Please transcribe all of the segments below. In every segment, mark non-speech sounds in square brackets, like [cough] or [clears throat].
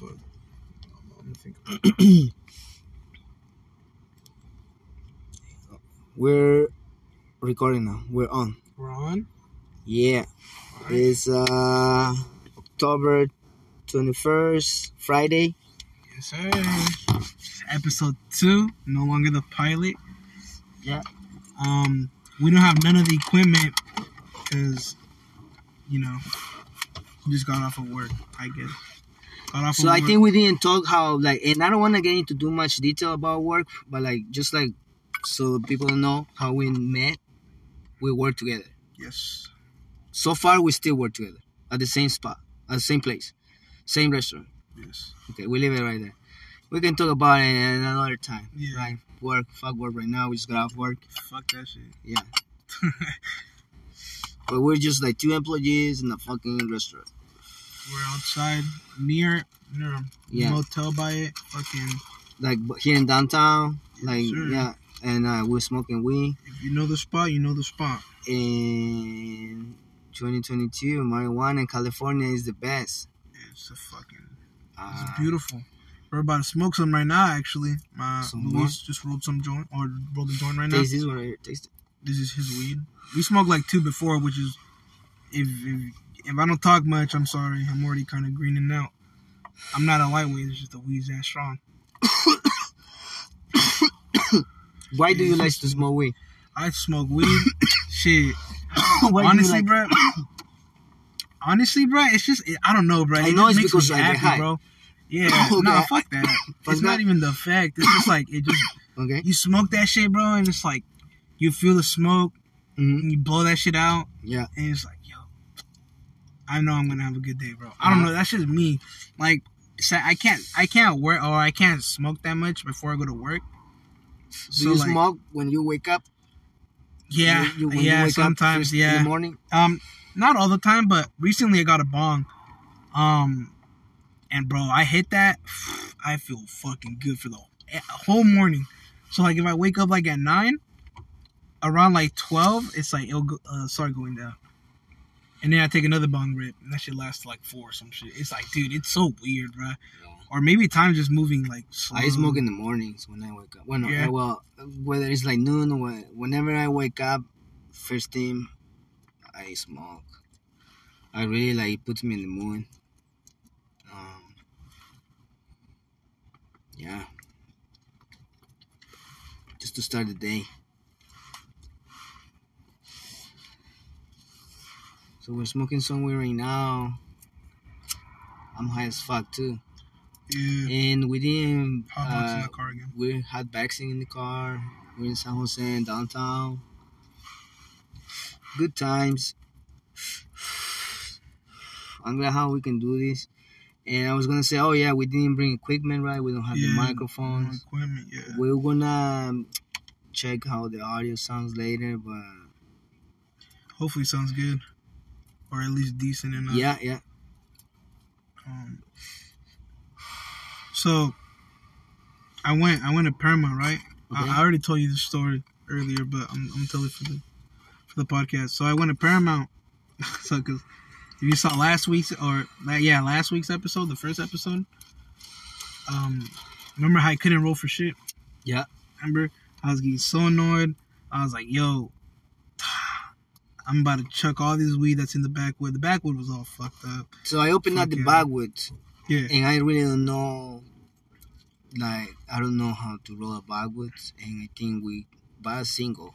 gonna think. [clears throat] We're recording now. We're on. We're on. Yeah. It's uh October 21st, Friday. Yes, sir. Episode two, no longer the pilot. Yeah. Um, we don't have none of the equipment because, you know, we just got off of work. I get it. So I work. think we didn't talk how like and I don't want to get into too much detail about work, but like just like so people know how we met, we work together. yes. So far we still work together at the same spot, at the same place, same restaurant. Yes. Okay, we leave it right there. We can talk about it another time. Yeah. Right. Work, fuck work right now. We just got off work. Fuck that shit. Yeah. [laughs] But we're just like two employees in a fucking restaurant. We're outside near near a Yeah. motel by it. Fucking, Like here in downtown. Like sir. yeah. And uh, we're smoking weed. if you know the spot, you know the spot. In 2022, marijuana in California is the best. It's a fucking. Uh, It's beautiful. We're about to smoke some right now. Actually, my Luis just rolled some joint or rolled a joint right now. Taste this one right here. Taste it. This is his weed. We smoked like two before, which is if if, if I don't talk much, I'm sorry. I'm already kind of greening out. I'm not a lightweight. It's just a weed's that strong. [coughs] Why do you like to smoke weed? I smoke weed. [coughs] Shit. Why honestly, like- bro. [coughs] Honestly, bro, it's just I don't know, bro. I It know it's makes because I get happy, high. bro. Yeah, Okay. nah, fuck that. It's not even the effect. It's just like it just Okay. you smoke that shit, bro, and it's like you feel the smoke hmm and you blow that shit out, Yeah. and it's like, yo, I know I'm gonna have a good day, bro. I don't Uh-huh. know. That's just me. Like, so I can't, I can't work or I can't smoke that much before I go to work. Do you smoke when you wake up? Yeah, You- you- yeah. Sometimes, first In the morning. Um, not all the time, but recently I got a bong. Um, and bro, I hit that. [sighs] I feel fucking good for the whole morning. So like, if I wake up like at nine, around like twelve, it's like it'll go, uh, start going down. And then I take another bong rip, and that shit lasts like four or some shit. It's like, dude, it's so weird, bro. Or maybe time's just moving like slow. I smoke in the mornings when I wake up. Well, no, Yeah. uh, well, whether it's like noon or whenever I wake up, first thing, I smoke. I really like it puts me in the mood. Um, yeah, just to start the day. So we're smoking somewhere right now. I'm high as fuck too, Yeah. and we didn't. Box in uh, the car again. we had vaccine in the car. We're in San Jose downtown. Good times. I'm glad how we can do this. And I was gonna say, oh yeah, we didn't bring equipment, right? We don't have the Yeah, microphones. Equipment, yeah. We're gonna check how the audio sounds later, but Hopefully, sounds good, or at least decent enough. yeah, yeah. Um, so I went I went to Paramount, right? Okay. I, I already told you the story earlier, but I'm, I'm telling it for the for the podcast. So I went to Paramount. [laughs] so because if you saw last week's or yeah last week's episode, the first episode, um, remember how I couldn't roll for shit? Yeah. Remember I was getting so annoyed. I was like, yo. I'm about to chuck all this weed that's in the backwood. The backwood was all fucked up. So I opened up the yeah. backwoods, Yeah. and I really don't know. Like I don't know how to roll a backwoods, and I think we buy a single,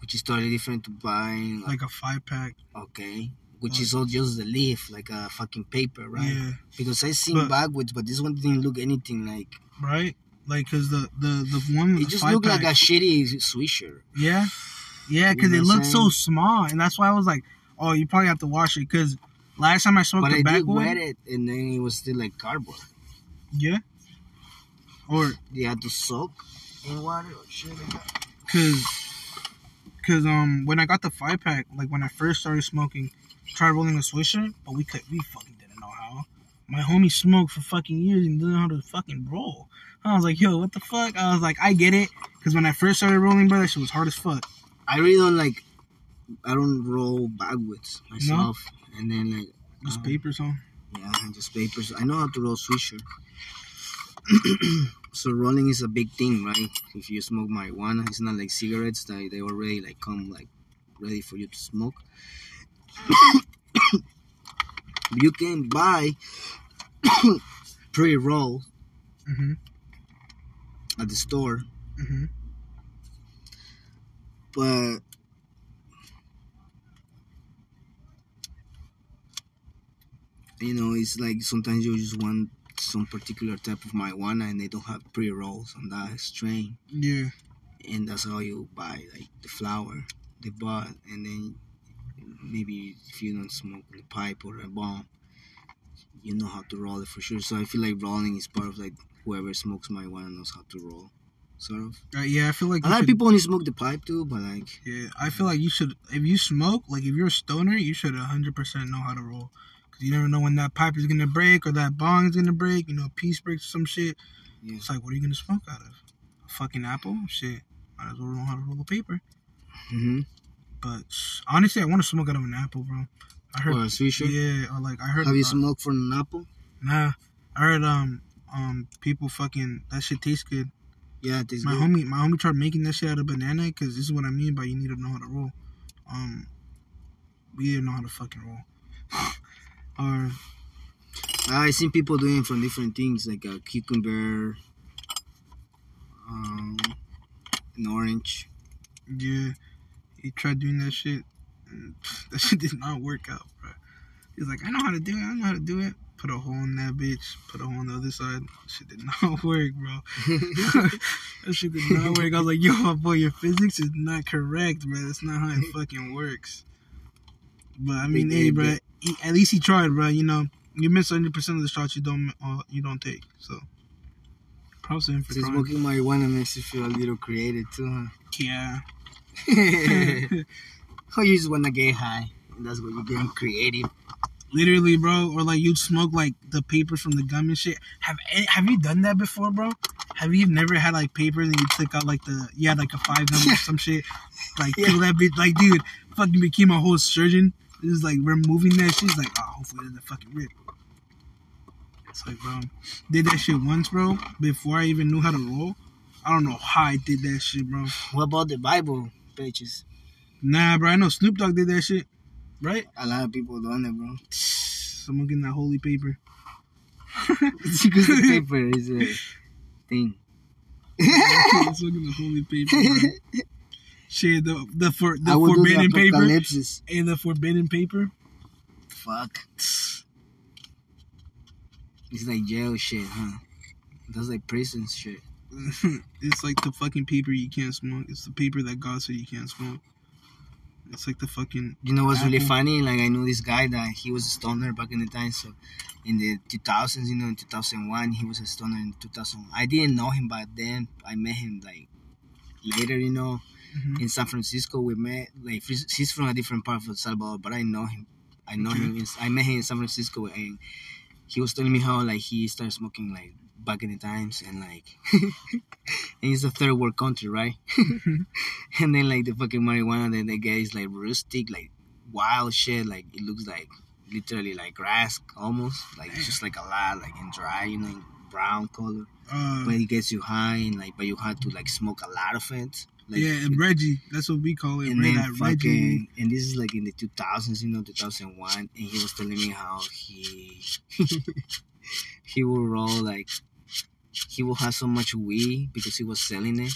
which is totally different to buying Like a five pack. okay, which is all just the leaf, like a fucking paper, right? Yeah. Because I seen But- backwoods, but this one didn't look anything like. right? Like, cause the the the one It the just looked pack, like a shitty swisher. yeah, yeah, cause You know it looks so small, and that's why I was like, oh, you probably have to wash it, cause last time I smoked But the I did wet it, and then it was still like cardboard. yeah, or You had to soak in water or shit like that. cause cause um when I got the five pack, like when I first started smoking, tried rolling a swisher, but we could we fucking didn't know how. My homie smoked for fucking years and didn't know how to fucking roll. I was like, yo, what the fuck? I was like, I get it, cause when I first started rolling, bro, that shit was hard as fuck. I really don't like. I don't roll backwoods myself, and then like Just um, papers, huh? Yeah, just papers. I know how to roll swisher. [clears throat] so rolling is a big thing, right? If you smoke marijuana, it's not like cigarettes that they already like come like ready for you to smoke. [coughs] you can buy [coughs] pre-roll Mhm. at the store, Mhm. But you know, it's like sometimes you just want some particular type of marijuana and they don't have pre-rolls on that strain. Yeah. and that's how you buy like the flower, the bud, and then maybe if you don't smoke the pipe or a bong, you know how to roll it for sure. So I feel like rolling is part of like whoever smokes marijuana knows how to roll, sort of. Uh, yeah, I feel like A lot of people only smoke the pipe too, but like Yeah, I feel like you should. If you smoke, like if you're a stoner, you should 100 percent know how to roll. Cause you never know when that pipe is gonna break or that bong is gonna break. You know, piece breaks or some shit. Yeah. It's like, what are you gonna smoke out of? A fucking apple? Shit. Might as well know how to roll a paper. hmm But honestly, I want to smoke out of an apple, bro. I heard. or a swisher. Yeah, or like I heard. Have you uh, smoked from an apple? Nah, I heard um um people fucking that shit tastes good. Yeah, it My good. homie, my homie tried making that shit out of banana because this is what I mean by you need to know how to roll. Um, we didn't know how to fucking roll. [sighs] or I seen people doing it from different things, like a cucumber, um, an orange. yeah, he tried doing that shit. And [laughs] that shit did not work out, bro. He's like, I know how to do it. I know how to do it. Put a hole in that bitch. Put a hole on the other side. Shit did not [laughs] work, bro. [laughs] that shit did not work. I was like, yo, my boy, your physics is not correct, bro. That's not how it [laughs] fucking works. But I mean, hey, bro, he, at least he tried, bro. You know, you miss 100 percent of the shots you don't uh, you don't take. So, props to him for So trying. smoking marijuana makes you feel a little creative too, huh? Yeah. or you just wanna get high, and that's what you're getting creative. Literally, bro, or like you'd smoke like the papers from the gum and shit. Have any, have you done that before, bro? Have you never had like papers and you took out like the you had like a five gum or [laughs] some shit, like Yeah. that bitch, like dude, fucking became a whole surgeon. This is like removing that shit. It's like, oh, hopefully it doesn't fucking rip. It's like, bro, did that shit once, bro, before I even knew how to roll. I don't know how I did that shit, bro. What about the Bible pages? Nah, bro, I know Snoop Dogg did that shit, right? A lot of people done it, bro. [sighs] Someone getting that holy paper. [laughs] It's because the paper is a thing. [laughs] It's looking the holy paper. bro. [laughs] Shit, the the for the forbidden paper and the forbidden paper. Fuck. [sighs] It's like jail shit, huh? That's like prison shit. it's like the fucking paper you can't smoke. It's the paper that God said you can't smoke. It's like the fucking You know what's really funny? Like I knew this guy that he was a stoner back in the time. So in the 2000s, you know, in 2001, he was a stoner. In 2000, I didn't know him back then. I met him like later, you know, Mhm. in San Francisco. We met. Like he's from a different part of El Salvador, but I know him. I know him. in- I met him in San Francisco, and he was telling me how like he started smoking like back in the times, and like, [laughs] and it's a third world country, right? [laughs] and then like the fucking marijuana that they get is like rustic, like wild shit. Like it looks like literally like grass almost. Like it's just like a lot, like and dry, you know, brown color. uh, But it gets you high, and like, but you have to like smoke a lot of it. Like, yeah, and Reggie. That's what we call it. and right? then fucking, and this is like in the 2000s, you know, 2001, and he was telling me how he [laughs] he will roll like he will have so much weed because he was selling it.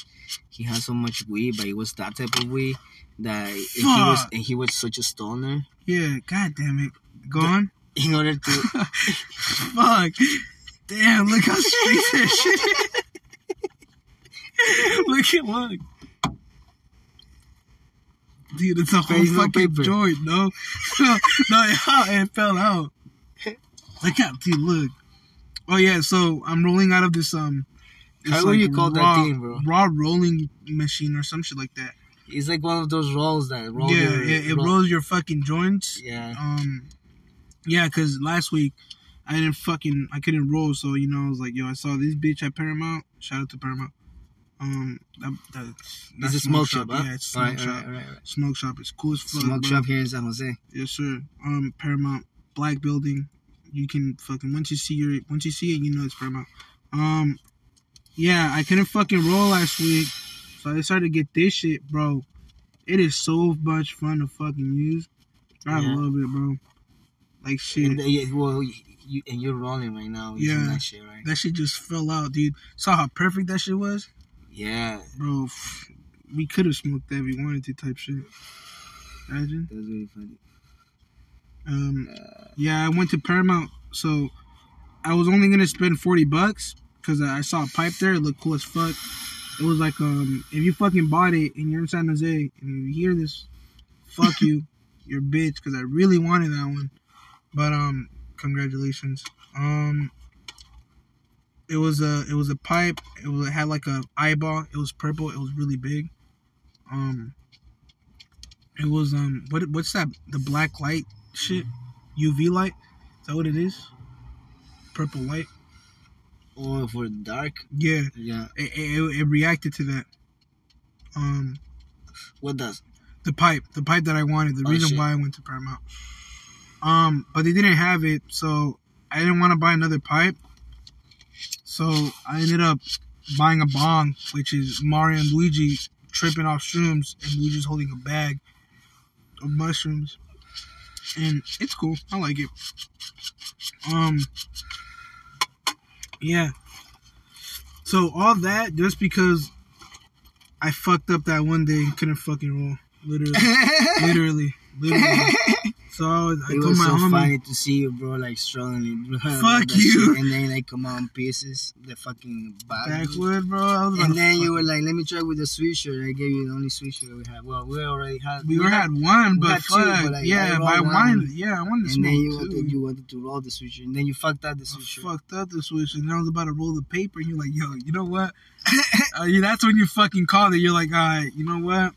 He had so much weed, but it was that type of weed that and he was and he was such a stoner. Yeah, god damn it. Go on. [laughs] In order to [laughs] Fuck. Damn, look how straight that shit is. [laughs] look at look. Dude, it's a whole fucking joint, no? no, it, it fell out. Look out, dude, look. Oh yeah, so I'm rolling out of this um How it's would you call that raw, thing, bro? Raw rolling machine or some shit like that. it's like one of those rolls that roll yeah, your, it, it roll- rolls your fucking joints. Yeah. Um, yeah, cause last week I didn't fucking I couldn't roll, so you know I was like, yo, I saw this bitch at Paramount. Shout out to Paramount. Um, that, that's, It's that's a smoke shop, huh? Yeah, it's a smoke Alright, shop. alright, alright. Smoke shop is cool as fuck. Smoke bro. shop here in San Jose. Yes, sir. Um, Paramount Black Building, you can fucking once you see your once you see it, you know it's Paramount. Um, yeah, I couldn't fucking roll last week, so I decided to get this shit, bro. It is so much fun to fucking use. I Yeah. love it, bro. Like shit. And, yeah, well, you, and you're rolling right now. Yeah. that shit, right? That shit just fell out, dude. Saw how perfect that shit was, Yeah, bro. We could have smoked that if we wanted to, type shit. Imagine. that's really funny. Um, yeah, I went to Paramount, so I was only gonna spend forty bucks because I I saw a pipe there. It looked cool as fuck. It was like, um, if you fucking bought it and you're in San Jose and you hear this, fuck you, [laughs] you're a bitch. Because I really wanted that one, but um, congratulations. Um, it was a it was a pipe. It was it had like a eyeball. It was purple. It was really big. Um, it was um, what what's that? The black light shit, UV light. Is that what it is? Purple light. or for dark, Yeah, yeah. it, it, it reacted to that. Um, What does? the pipe, the pipe that I wanted, the Oh, reason shit. why I went to Paramount. Um, but they didn't have it, so I didn't want to buy another pipe. So I ended up buying a bong, which is Mario and Luigi tripping off shrooms, and Luigi's holding a bag of mushrooms, and it's cool. I like it. Um, yeah. So all that just because I fucked up that one day and couldn't fucking roll. Literally, [laughs] literally, literally. [laughs] So I, was, I it told was my so homie, funny to see you, bro, like struggling. bro, [laughs] Fuck you. shit, And then like come on pieces, the fucking bag. backwood, bro. I And then you were like, "Let me try with the swisher." I gave you the only swisher we had. Well, we already had. we were had one, but had two, but, like, yeah, I but I wanted, yeah, I wanted to And then you wanted, you wanted to roll the swisher, and then you fucked up the I swisher. fucked up the switch, and I was about to roll the paper, and you're like, "Yo, you know what?" [laughs] uh, yeah, that's when you fucking called it. You're like, "All right, you know what?"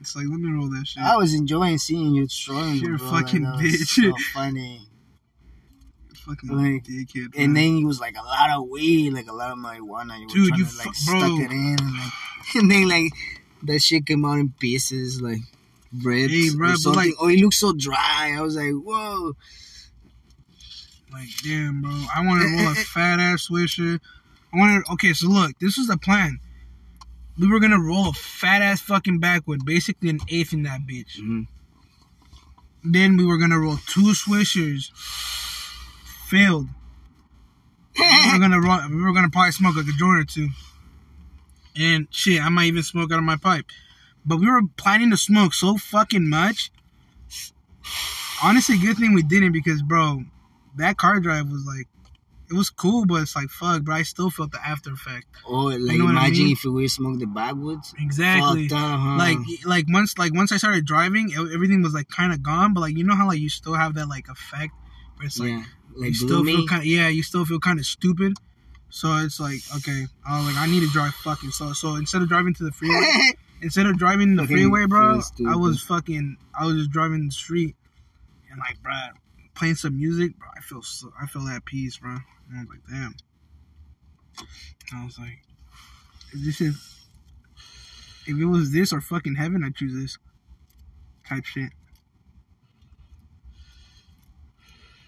It's like, let me roll that shit. I was enjoying seeing you struggling. You're a fucking like, bitch. So [laughs] funny. fucking like, dickhead. And then it was like a lot of weed, like a lot of marijuana. You Dude, you to, like fu- stuck bro. it in, and, like, [laughs] and then like that shit came out in pieces, like bread Hey, bro, or something. like- oh, it looked so dry. I was like, whoa. Like, damn, bro. I want to roll a [laughs] fat ass swisher. I wanted. Okay, so look, this was the plan. We were gonna roll a fat ass fucking backwood, basically an eighth in that bitch. Mhm. Then we were gonna roll two swishers. Failed. we were gonna roll. We were gonna probably smoke like a joint or two. And shit, I might even smoke out of my pipe. But we were planning to smoke so fucking much. Honestly, good thing we didn't because, bro, that car drive was like, it was cool, but it's like fuck, bro. I still felt the after effect. Oh, like know what I imagine mean? if we smoked the backwoods. Exactly. Fucked up, huh? Like, like once, like once I started driving, e- everything was like kind of gone. But like, you know how like you still have that like effect where it's like yeah, like you still gloomy. feel kind, yeah, you still feel kind of stupid. So it's like, okay, I was like, I need to drive fucking so. So instead of driving to the freeway, [laughs] instead of driving the freeway, bro. I was fucking, I was just driving the street and like, bro, playing some music, bro. I feel, so, I feel at peace, bro. And I was like, damn. I was like, if this is, if it was this or fucking heaven, I'd choose this type shit.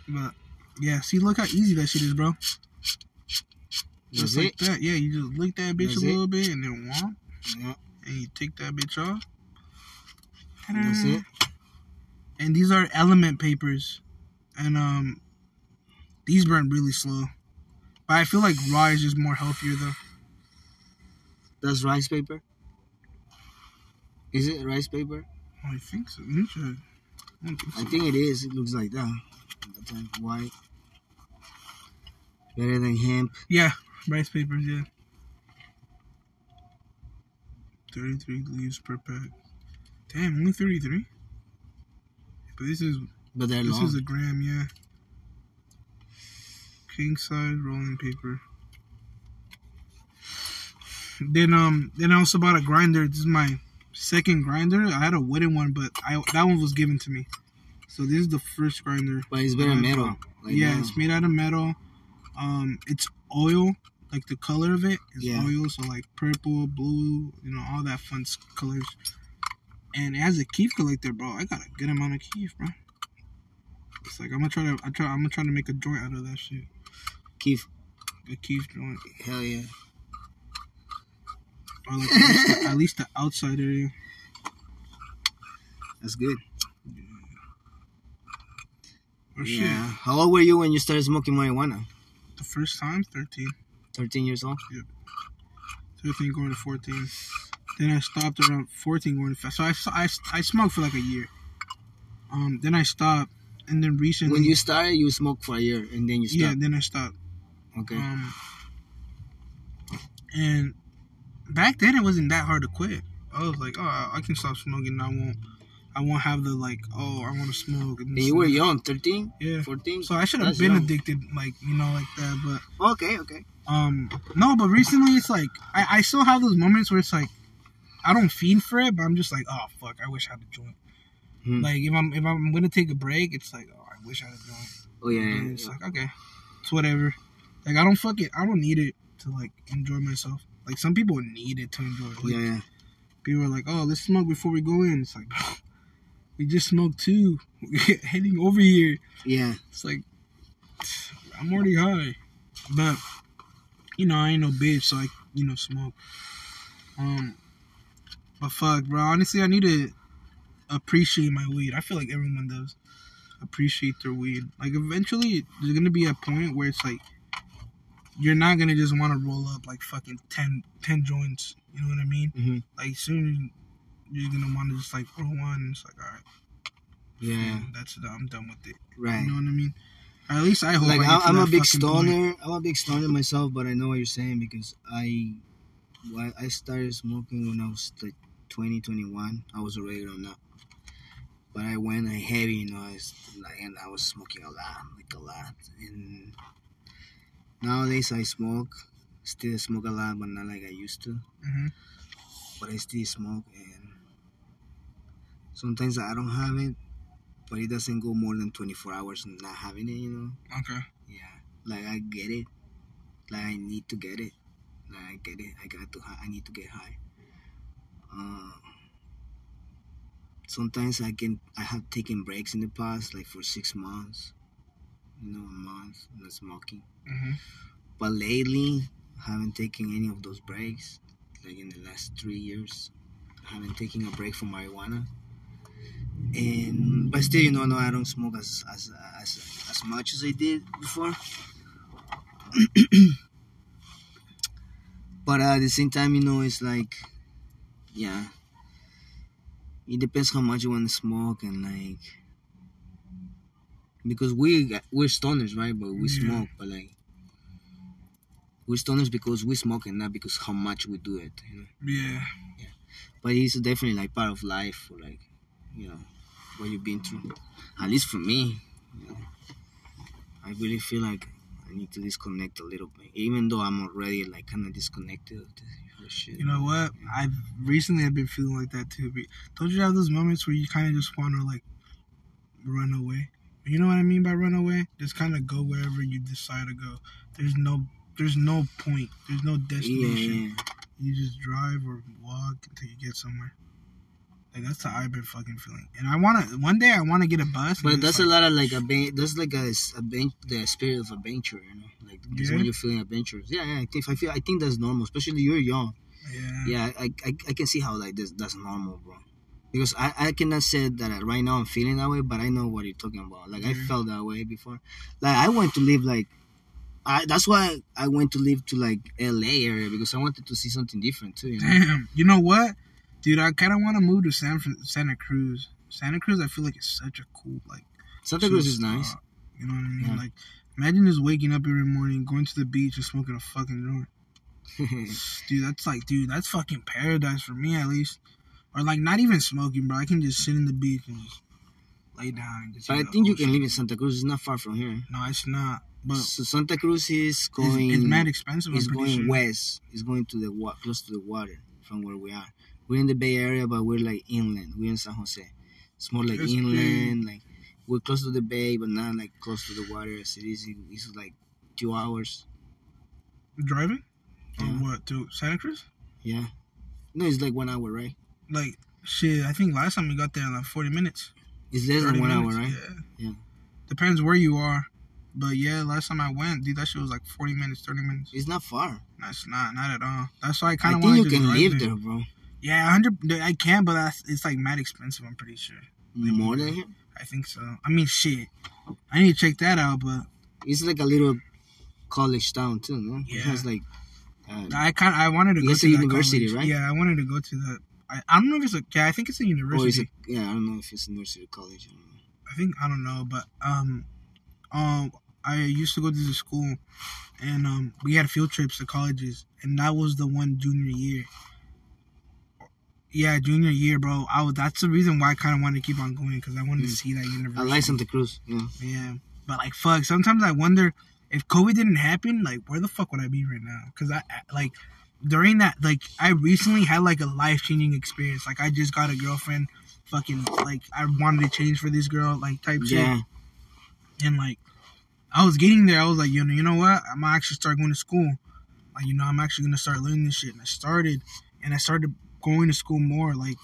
But yeah, see, look how easy that shit is, bro. That's Just it. like that. Yeah, you just lick that bitch That's a it. little bit and then womp, Yeah, and you take that bitch off. that's it. And these are element papers, and um, these burn really slow. But I feel like raw is just more healthier though. That's rice paper. Is it rice paper? I think so. Let me check. I think so. I think it is. It looks like that. That's like white. Better than hemp. Yeah, rice papers. Yeah. Thirty-three leaves per pack. Damn, only thirty-three. But this is But they're This long. is a gram, yeah. King size rolling paper. Then um then I also bought a grinder. This is my second grinder. I had a wooden one, but I that one was given to me. So this is the first grinder. but it's better Yeah. metal. Like yeah, that. it's made out of metal. Um it's oil, like the color of it is Yeah. oil, so like purple, blue, you know, all that fun colors. And it has a keef collector, bro. I got a good amount of keef, bro. It's like I'm gonna try to I try I'm gonna try to make a joint out of that shit. Keef. A keef joint. Hell yeah. Or like at least, the, at least the outside area. That's good. Or. Yeah. How old were you when you started smoking marijuana? The first time, 13. 13 years old? Yep. 13 going to 14. Then I stopped around 14 going to So I, I, I smoked for like a year. Um, then I stopped, and then recently. When you started, you smoked for a year, and then you stopped. Yeah, then I stopped. Okay. Um, and back then it wasn't that hard to quit. I was like, oh, I can stop smoking. I won't. I won't have the like, oh, I want to smoke. And you were young, 13, yeah, 14. So I should have been young. addicted, like you know, like that. But Okay, okay. um, no, but recently it's like I, I still have those moments where it's like I don't fiend for it, but I'm just like, oh fuck, I wish I had a joint. Hmm. Like if I'm if I'm gonna take a break, it's like, oh, I wish I had a joint. Oh yeah. Yeah, it's yeah. like okay, it's whatever. Like I don't fuck it. I don't need it to like enjoy myself. Like some people need it to enjoy. Like, yeah, yeah. People are like, oh, let's smoke before we go in. It's like [laughs] we just smoked two. [laughs] Heading over here. Yeah. It's like [sighs] I'm already high, but you know I ain't no bitch, so I you know smoke. Um, but fuck, bro. Honestly, I need to appreciate my weed. I feel like everyone does appreciate their weed. Like eventually, there's gonna be a point where it's like you're not gonna just want to roll up like fucking 10, 10 joints. You know what I mean? hmm Like soon you're gonna want to just like roll one. It's like all right, Yeah. that's it. I'm done with it. Right. You know what I mean? Or at least I hope. Like I I'm a big fucking point. stoner. I'm a big stoner myself, but I know what you're saying because I, why I started smoking when I was like 20, 21. I was already grown up, but I went heavy, you know, I was, like, and I was smoking a lot, like a lot. And nowadays I smoke, still smoke a lot, but not like I used to. Mhm. But I still smoke, and sometimes I don't have it, but it doesn't go more than 24 hours not having it, you know. Okay. Yeah, like I get it. Like I need to get it. Like I get it. I got to. I need to get high. Uh, sometimes I can. I have taken breaks in the past, like for six months. You know, a month not smoking. hmm But lately, I haven't taken any of those breaks. Like in the last three years, I haven't taken a break from marijuana. And but still, you know, no, I don't smoke as as as as much as I did before. [clears throat] but at the same time, you know, it's like, yeah, it depends how much you want to smoke and like, because we we're stoners, right? But we Yeah. smoke, but like, we're stoners because we smoke and not because how much we do it. You know? Yeah. But it's definitely like part of life, or like, you know, what you've been through. At least for me, you know, I really feel like I need to disconnect a little bit, even though I'm already like kind of disconnected of this shit. You know what? I've recently I've been feeling like that too. But don't you have those moments where you kind of just want to like run away? You know what I mean by run away? Just kind of go wherever you decide to go. There's no there's no point. There's no destination. yeah. You just drive or walk until you get somewhere. Like that's how I've been fucking feeling. And I wanna one day I wanna get a bus. But that's just, a lot of like a ben- that's like a ben- the spirit of adventure, you know, like Yeah. when you're feeling adventurous. Yeah, yeah. I think I feel I think that's normal, especially you're young. Yeah. Yeah, I, I, I can see how like this that's normal, bro. Because I, I cannot say that right now I'm feeling that way, but I know what you're talking about. Like I Mhm. felt that way before. Like I went to live like, I that's why I went to live to like L.A. area because I wanted to see something different too. You know? Damn. You know what, dude? I kind of want to move to San Santa Cruz. Santa Cruz, I feel like it's such a cool like. Santa Cruz is nice. You know what I mean? Yeah. Like, imagine just waking up every morning, going to the beach, and smoking a fucking joint. [laughs] Dude, that's like, dude, that's fucking paradise for me at least. Or like, not even smoking, bro. I can just sit in the beach and just lay down and just. but I think you can live in Santa Cruz. It's not far from here. No, it's not. But so Santa Cruz is going. it's mad expensive. It's going sure. west. It's going to the wa- close to the water from where we are. We're in the Bay Area, but we're like inland. We're in San Jose. It's more like That's inland. Like we're close to the bay, but not like close to the water as it is. It's like two hours. Driving? Or Yeah. what? To Santa Cruz? Yeah. No, it's like one hour, right? Like, shit, I think last time we got there in like 40 minutes. It's less 30 than one hour, right? Yeah. Yeah. Depends where you are. But yeah, last time I went, dude, that shit was like 40 minutes, 30 minutes. It's not far. That's not, not at all. That's why I kind of think want you to can drive live there. there, bro. Yeah, 100. I can, but that's, it's like mad expensive. I'm pretty sure. More than here. I think so. I mean, shit. I need to check that out, but It's like a little college town too, no? It has like. Uh, I kind I wanted to go to university, right? Yeah, I wanted to go to that. I, I don't know if it's a yeah. I think it's a university. it? Yeah, I don't know if it's university or college. I don't know. I think I don't know, but um, um, I used to go to the school, and um, we had field trips to colleges, and that was the one junior year. Yeah, junior year, bro. I was, that's the reason why I kind of wanted to keep on going because I wanted to Mm. see that university. I like Santa Cruz. Yeah. Yeah, but like fuck. Sometimes I wonder if COVID didn't happen, like where the fuck would I be right now? Because I- like during that like I recently had like a life changing experience. Like I just got a girlfriend. Fucking like I wanted to change for this girl, like type shit. Yeah. And like I was getting there, I was like, you know, you know what? I'm gonna actually start going to school. Like you know, I'm actually gonna start learning this shit. And I started, and I started going to school more. Like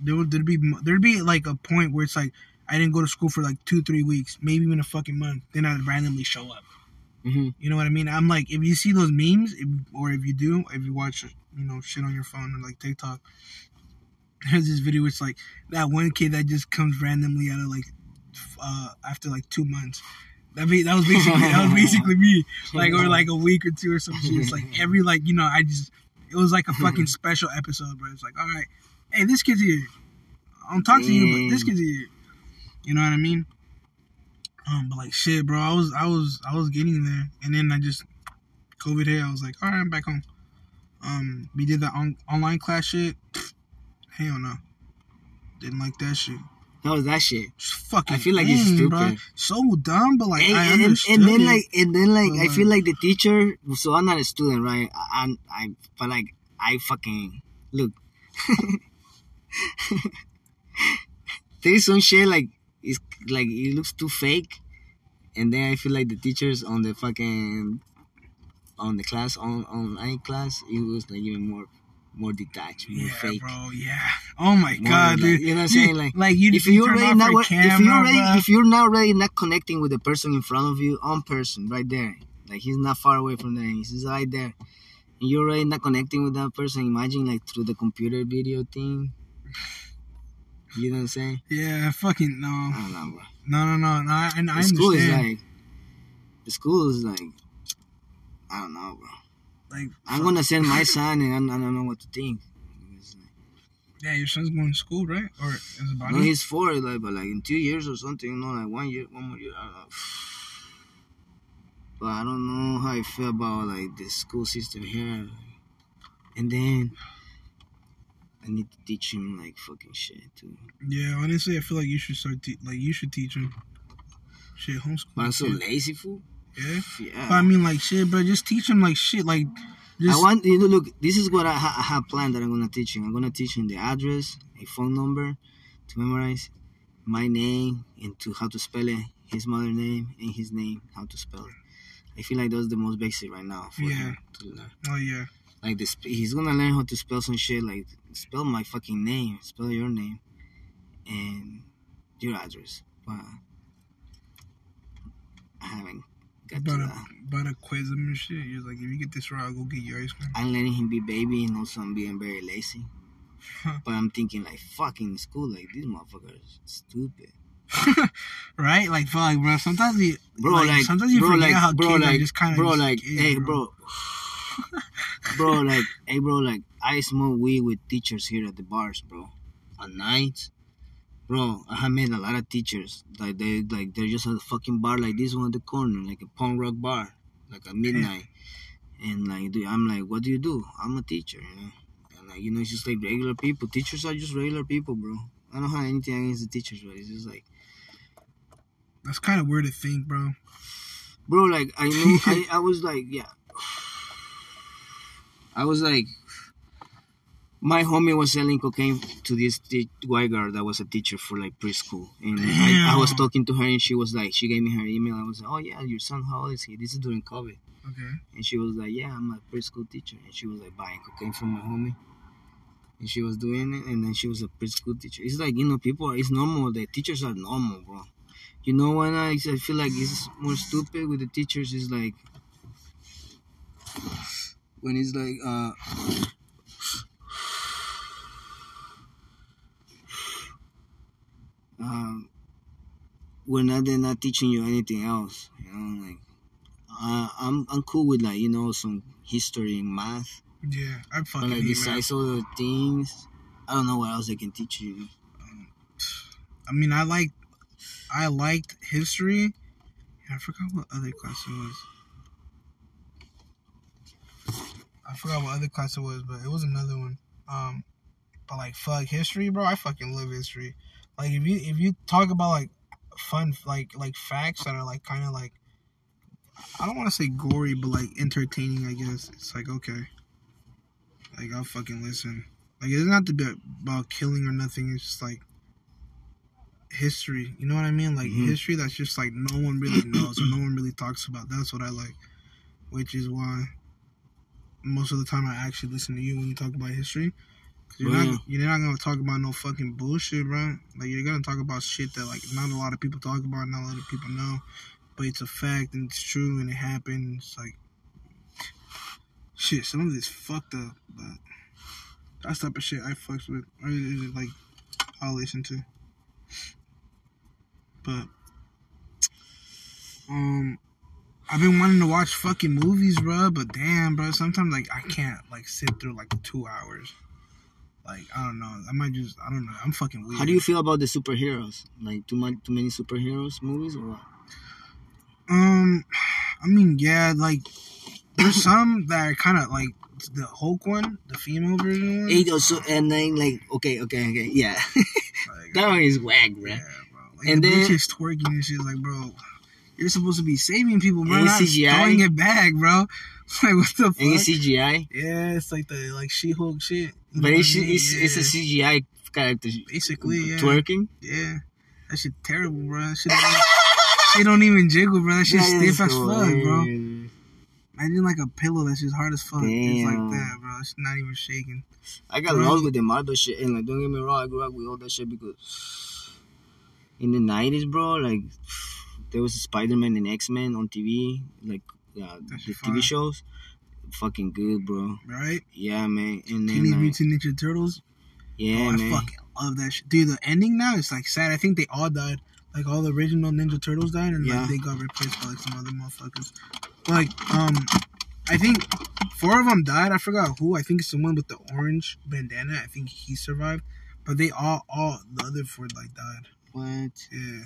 there would there'd be there'd be like a point where it's like I didn't go to school for like two three weeks, maybe even a fucking month. Then I'd randomly show up. Hmm You know what I mean? I'm like, if you see those memes, if, or if you do, if you watch, you know, shit on your phone or like TikTok, there's this video. It's like that one kid that just comes randomly out of like, uh, after like two months. That be that was basically that was basically me. [laughs] Like or like a week or two or something. It's like every like you know I just it was like a fucking [laughs] special episode. But it's like all right, hey, this kid's here. I don't talk to you, but this kid's here. You know what I mean? Um, but like shit, bro. I was I was I was getting there, and then I just COVID hit. I was like, all right, I'm back home. Um, we did the on- online class shit. [sniffs] Hell no, didn't like that shit. How was that shit? Fucking. I feel like it's lame, bro. stupid. So dumb, but like and, I and, understood and then like and then like I feel like- the teacher. So I'm not a student, right? I I'm, I but like I fucking look. [laughs] There's some shit like like it looks too fake, and then I feel like the teachers on the fucking on the class on online class it was like even more more detached, more yeah, fake. bro. Yeah. Oh my More god, like- dude. you know what I'm saying? Like, like you, if you you're already not your if you're already if you're not already not connecting with the person in front of you on person right there like he's not far away from there he's right there and you're already not connecting with that person imagine like through the computer video thing you know what I'm saying yeah, fucking no, I don't know bro no, no, no, no. I, and I the school is like the school is like I don't know bro Like, I'm gonna send my [laughs] son and I, I don't know what to think yeah, your son's going to school, right? Or is it about No, he's four, like, but like in two years or something, you know, like one year, one more year. I don't know. But I don't know how I feel about like the school system here. And then I need to teach him like fucking shit too. Yeah, honestly, I feel like you should start te- like you should teach him. Shit, homeschool. But I'm so kids. lazy, fool. Yeah. Yeah. But I mean, like shit, bro. Just teach him like shit, like. Just, I want you to look. This is what I, ha- I have planned that I'm gonna teach him. I'm gonna teach him the address, a phone number, to memorize, my name, and to how to spell it, his mother name, and his name, how to spell it. I feel like that's the most basic right now for Yeah. him to learn. Oh yeah. Like this, he's gonna learn how to spell some shit. Like spell my fucking name, spell your name, and your address. But I haven't got But to a, that. but a quiz him and shit. You're like, if you get this right, I'll go get you ice cream. I'm letting him be baby and also I'm being very lazy. [laughs] But I'm thinking like fucking school, like these motherfuckers stupid. [laughs] right? Like, fuck, like, bro. Sometimes you, Bro, like, like, sometimes you bro, forget like, how bro, kids like, are just kind of bro, like, hey, bro, bro, like, hey, bro, like, I smoke weed with teachers here at the bars, bro. At night, bro, I have met a lot of teachers. Like, they, like, they're just at a fucking bar like this one at the corner, like a punk rock bar, like at midnight. And like, dude, I'm like, what do you do? I'm a teacher, you know. And like, you know, it's just like regular people. Teachers are just regular people, bro. I don't have anything against the teachers, but it's just like. That's kind of weird to think, bro. bro like i knew I, I was like yeah i was like my homie was selling cocaine to this t- white girl that was a teacher for like preschool. And I, I was talking to her and she was like she gave me her email. I was like oh yeah your son how old is he? This is during covid. Okay. and she was like yeah i'm a preschool teacher. And she was like buying cocaine from my homie. And she was doing it and then she was a preschool teacher. It's like you know people are it's normal. The teachers are normal bro. You know what? I, I feel like it's more stupid with the teachers. Is like when it's like uh. Um, we're not they're not teaching you anything else. You know, like uh, I'm I'm cool with like you know some history and math, Yeah, I but fucking like hate besides all the things, I don't know what else they can teach you. I mean, I like, I liked history. I forgot what other class it was. I forgot what other class it was, but it was another one. Um, but like fuck history, bro. I fucking love history. Like if you if you talk about like fun like like facts that are like kind of like I don't want to say gory, but like entertaining. I guess it's like okay, like I'll fucking listen. Like it doesn't have to be about killing or nothing. It's just like history. You know what I mean? Like Mhm. history that's just like no one really knows or no one really talks about. That's what I like, which is why most of the time I actually listen to you when you talk about history. Cause you're Oh, not you're not gonna talk about no fucking bullshit, bro. Like you're gonna talk about shit that like not a lot of people talk about, not a lot of people know, but it's a fact and it's true and it happened. It's like shit. Some of this fucked up, but that's type of shit I fucks with. Or is it like I'll listen to. But um, I've been wanting to watch fucking movies, bro. But damn, bro, sometimes like I can't like sit through like two hours. Like I don't know. I might just I don't know. I'm fucking weird. How do you feel about the superheroes? Like too much, too many superheroes movies or what? Um, I mean, yeah, like there's some that are kind of like the Hulk one, the female version one. Hey, also, and then like okay, okay, okay, yeah, [laughs] Like, that one is whack, bro. yeah, bro. Like, And the then- is twerking and shit. Like, bro, you're supposed to be saving people, bro. And Not CGI. throwing it back, bro. [laughs] Like, what the fuck? And it's CGI, yeah, it's like the like She-Hulk shit. You but it's I mean? it's, it's a CGI character basically yeah. twerking. Yeah, that shit terrible, bro. That shit, don't, don't even jiggle, bro. That shit That stiff as fuck, bro. Imagine like a pillow that's just hard as fuck. It's like that, bro. It's not even shaking. I got lost with the Marvel shit, and like, don't get me wrong, I grew up with all that shit because in the nineties, bro, like there was Spider Man and X Men on TV, like uh, the. TV shows, fucking good, bro. Right? Yeah, man. And then Teenage like, Ninja Turtles. yeah, oh, I man. fucking love that shit. Dude, the ending now is like sad. I think they all died. Like all the original Ninja Turtles died, and Yeah. like they got replaced by like some other motherfuckers. Like, um, I think four of them died. I forgot who. I think it's the one with the orange bandana. I think he survived, but they all, all the other four like died. What? Yeah.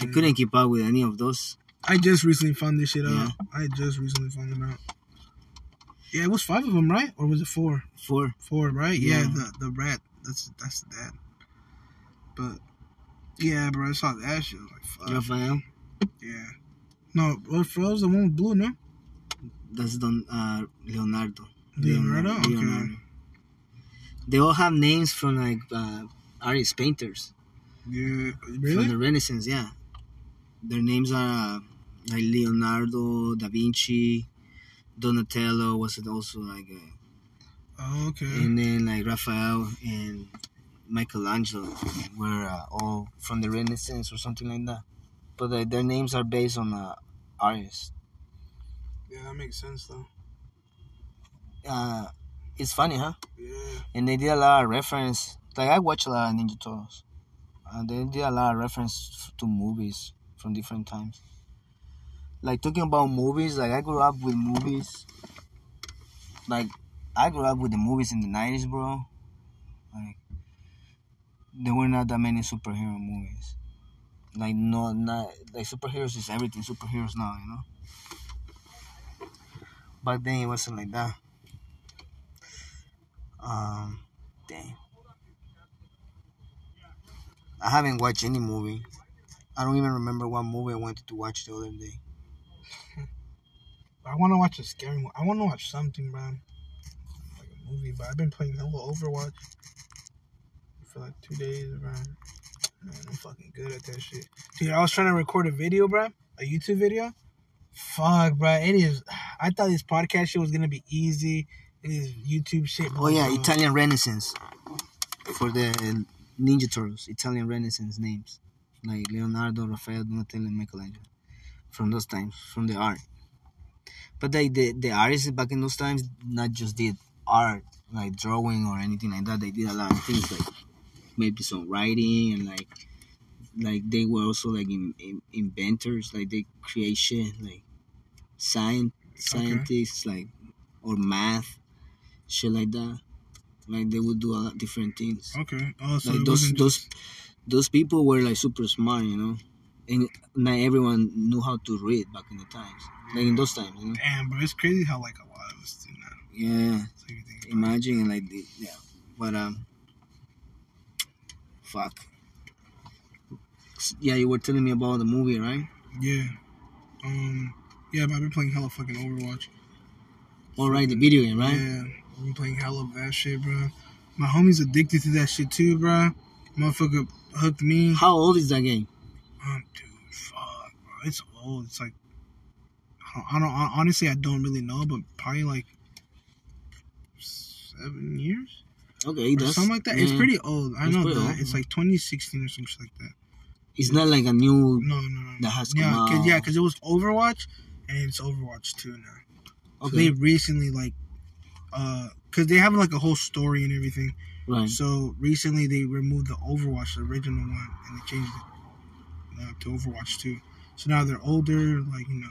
I couldn't keep up with any of those. I just recently found this shit out. Yeah. I just recently found them out. Yeah, it was five of them, right? Or was it four? Four. Four, right? Yeah, Yeah. the the rat. That's that's that. But yeah, bro, I saw that shit. Like, fuck. Raphael. Yeah. No, what was the one with blue? No, That's Don uh, Leonardo. Leonardo. Okay. They all have names from like uh, artist painters Yeah. really? from the Renaissance. Yeah, their names are uh, like Leonardo da Vinci, Donatello was it also like, uh, Oh, okay. and then like Raphael and Michelangelo were uh, all from the Renaissance or something like that. But uh, their names are based on uh, artists. yeah, that makes sense though. Uh, it's funny, huh? Yeah. and they did a lot of reference. Like I watch a lot of Ninja Turtles. Uh, they did a lot of reference to movies from different times. Like talking about movies, like I grew up with movies. Like I grew up with the movies in the nineties, bro. Like there were not that many superhero movies. Like no, not like superheroes is everything. Superheroes now, you know. Back then it wasn't like that. Um, dang. I haven't watched any movie. I don't even remember what movie I wanted to watch the other day. I want to watch a scary movie. I want to watch something, bro. Like a movie, but I've been playing a little Overwatch for like two days, bro. Man, I'm fucking good at that shit. Dude, I was trying to record a video, bro. A YouTube video. Fuck, bro. It is. I thought this podcast shit was gonna be easy. It is YouTube shit. Oh yeah, bro. Italian Renaissance for the Ninja Turtles. Italian Renaissance names. like Leonardo, Raphael, Donatello, and Michelangelo. From those times, from the art. But like the the artists back in those times not just did art like drawing or anything like that. They did a lot of things like maybe some writing and like like they were also like in, in, inventors. Like they create shit like science scientists like or math shit like that. Like they would do a lot different things. Okay. Oh, so like those those just- those people were like super smart, you know. And not everyone knew how to read back in the times. Like in those times, you know. Damn, bro, it's crazy how like a lot of us do now. Yeah. So you think about it. Imagine like the, yeah. But um fuck. Yeah, you were telling me about the movie, right? Yeah. Um. Yeah, but I've been playing hella fucking Overwatch. All right, the video game, right? Yeah, been playing hella of that shit, bro. My homie's addicted to that shit too, bro. Motherfucker hooked me. How old is that game? Um, dude, fuck, bro. It's old. It's like I don't honestly. I don't really know, but probably like seven years Okay, or that's something like that. It's pretty old. I It's know that. old, It's like 2016 or something like that. It's not like a new. No, no, no. That has yeah, come cause, yeah, because it was Overwatch, and it's Overwatch 2 now. So they recently like, uh, cause they have like a whole story and everything. right. So recently they removed the Overwatch, the original one, and they changed it uh, to Overwatch 2. So now they're older, like you know.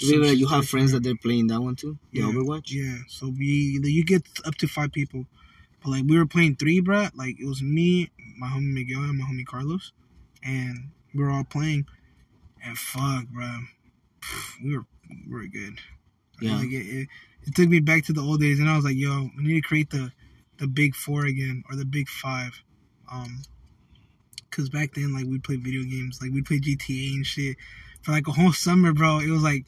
Maybe like you have friends that they're playing that one too. The Yeah, Overwatch. Yeah, so we you get up to five people, but like we were playing three, bruh. Like it was me, my homie Miguel, and my homie Carlos, and we were all playing. And fuck, bruh, we were we were good. Yeah. Like it, it, it took me back to the old days, and I was like, yo, we need to create the the big four again or the big five, um, because back then like we played video games, like we played GTA and shit for like a whole [laughs] summer, bro. It was like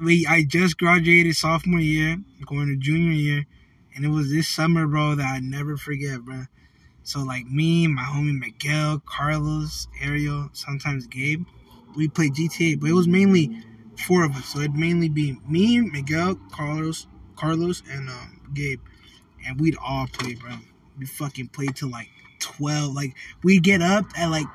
we I just graduated sophomore year, going to junior year, and it was this summer, bro, that I never forget, bro. So like me, my homie Miguel, Carlos, Ariel, sometimes Gabe, we played GTA, but it was mainly four of us. So it'd mainly be me, Miguel, Carlos, Carlos, and um, Gabe, and we'd all play, bro. We fucking played till like twelve. Like we'd get up at like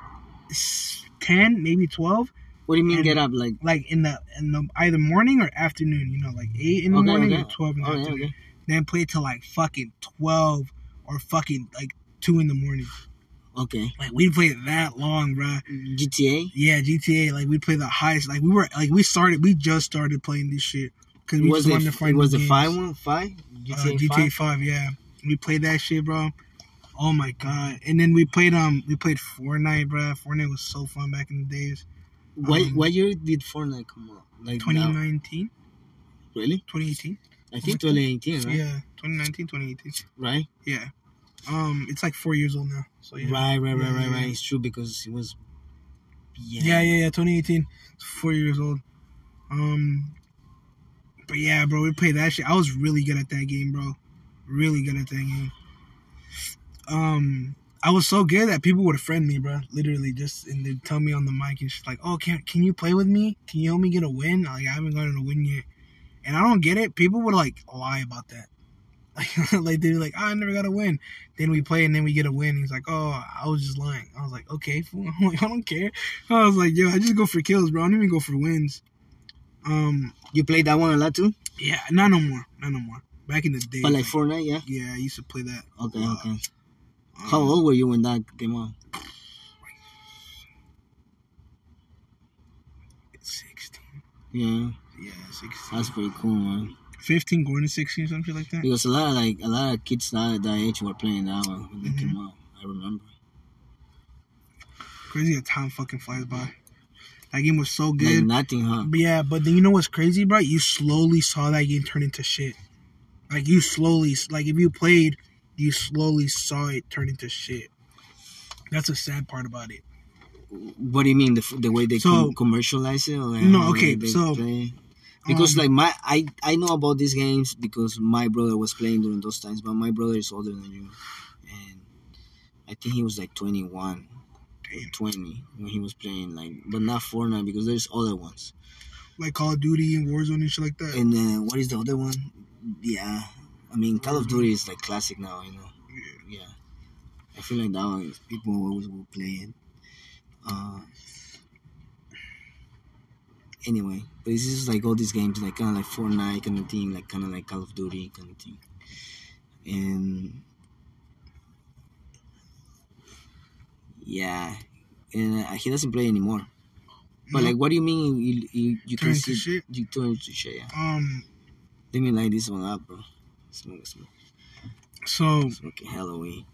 ten, maybe twelve What do you mean And- get up? Like like in the in the either morning or afternoon. You know, like eight in the Okay, morning okay. or twelve in the oh yeah, afternoon. okay. Then play till like fucking twelve or fucking like two in the morning. Okay. Like we played that long, bro. GTA. Yeah, GTA. Like we played the highest. Like we were like we started. We just started playing this shit because we was just it? wanted to find. was games. five one five. Uh, GTA, GTA five. Five. Yeah, we played that shit, bro. Oh my god! And then we played um we played Fortnite, bro. Fortnite was so fun back in the days. What um, what year did Fortnite come out? Like 2019, Really? 2018. I think 2018, right? Yeah, 2019, 2018. Right. Yeah. Um, it's like four years old now. So yeah. Right, right, right, right, right. It's true because it was. Yeah. Yeah, yeah, yeah. 2018. It's four years old. Um, but yeah, bro, we played that shit. I was really good at that game, bro. Really good at that game. Um, I was so good that people would friend me, bro. Literally, just and they'd tell me on the mic and shit like, "Oh, can can you play with me? Can you help me get a win? Like I haven't gotten a win yet." And I don't get it. People would like lie about that. [laughs] Like, like they're like, oh, I never got a win. Then we play and then we get a win. He's like, oh, I was just lying. I was like, okay, fool. [laughs] I'm like, I don't care. I was like, yo, I just go for kills, bro. I don't even go for wins. Um, You played that one a lot too? yeah, not no more, not no more. Back in the day, But like Fortnite, yeah. yeah, I used to play that. Okay, Uh, okay. Um, How old were you when that came out? [sighs] Sixteen. Yeah, Yeah, sixteen. that's pretty cool, man. Fifteen, going to sixteen, something like that. Because a lot of like a lot of kids that that age were playing that one when they Mhm. came out. I remember. Crazy how time fucking flies by. That game was so Like good. nothing, huh? But yeah, but then you know what's crazy, bro? You slowly saw that game turn into shit. Like you slowly, like if you played, you slowly saw it turn into shit. That's a sad part about it. What do you mean the the way they So- com- commercialize it? Or No, okay, they so, play? Because Um, like my I I know about these games because my brother was playing during those times, but my brother is older than you, and I think he was like twenty one. Damn. 20 when he was playing like but not Fortnite because there's other ones like Call of Duty and Warzone and shit like that. and then what is the other one yeah I mean Call of Duty is like classic now you know Yeah. yeah I feel like that one is people always will play it Uh, anyway, but this is like all these games, like kind of like Fortnite kind of thing, like kind of like Call of Duty kind of thing, and yeah, and uh, he doesn't play anymore. But No. like, what do you mean you you, you Turn can see shit? you turn into shit? Yeah. Um. Let me light this one up, bro. Smoke, smoke, So smoking Halloween.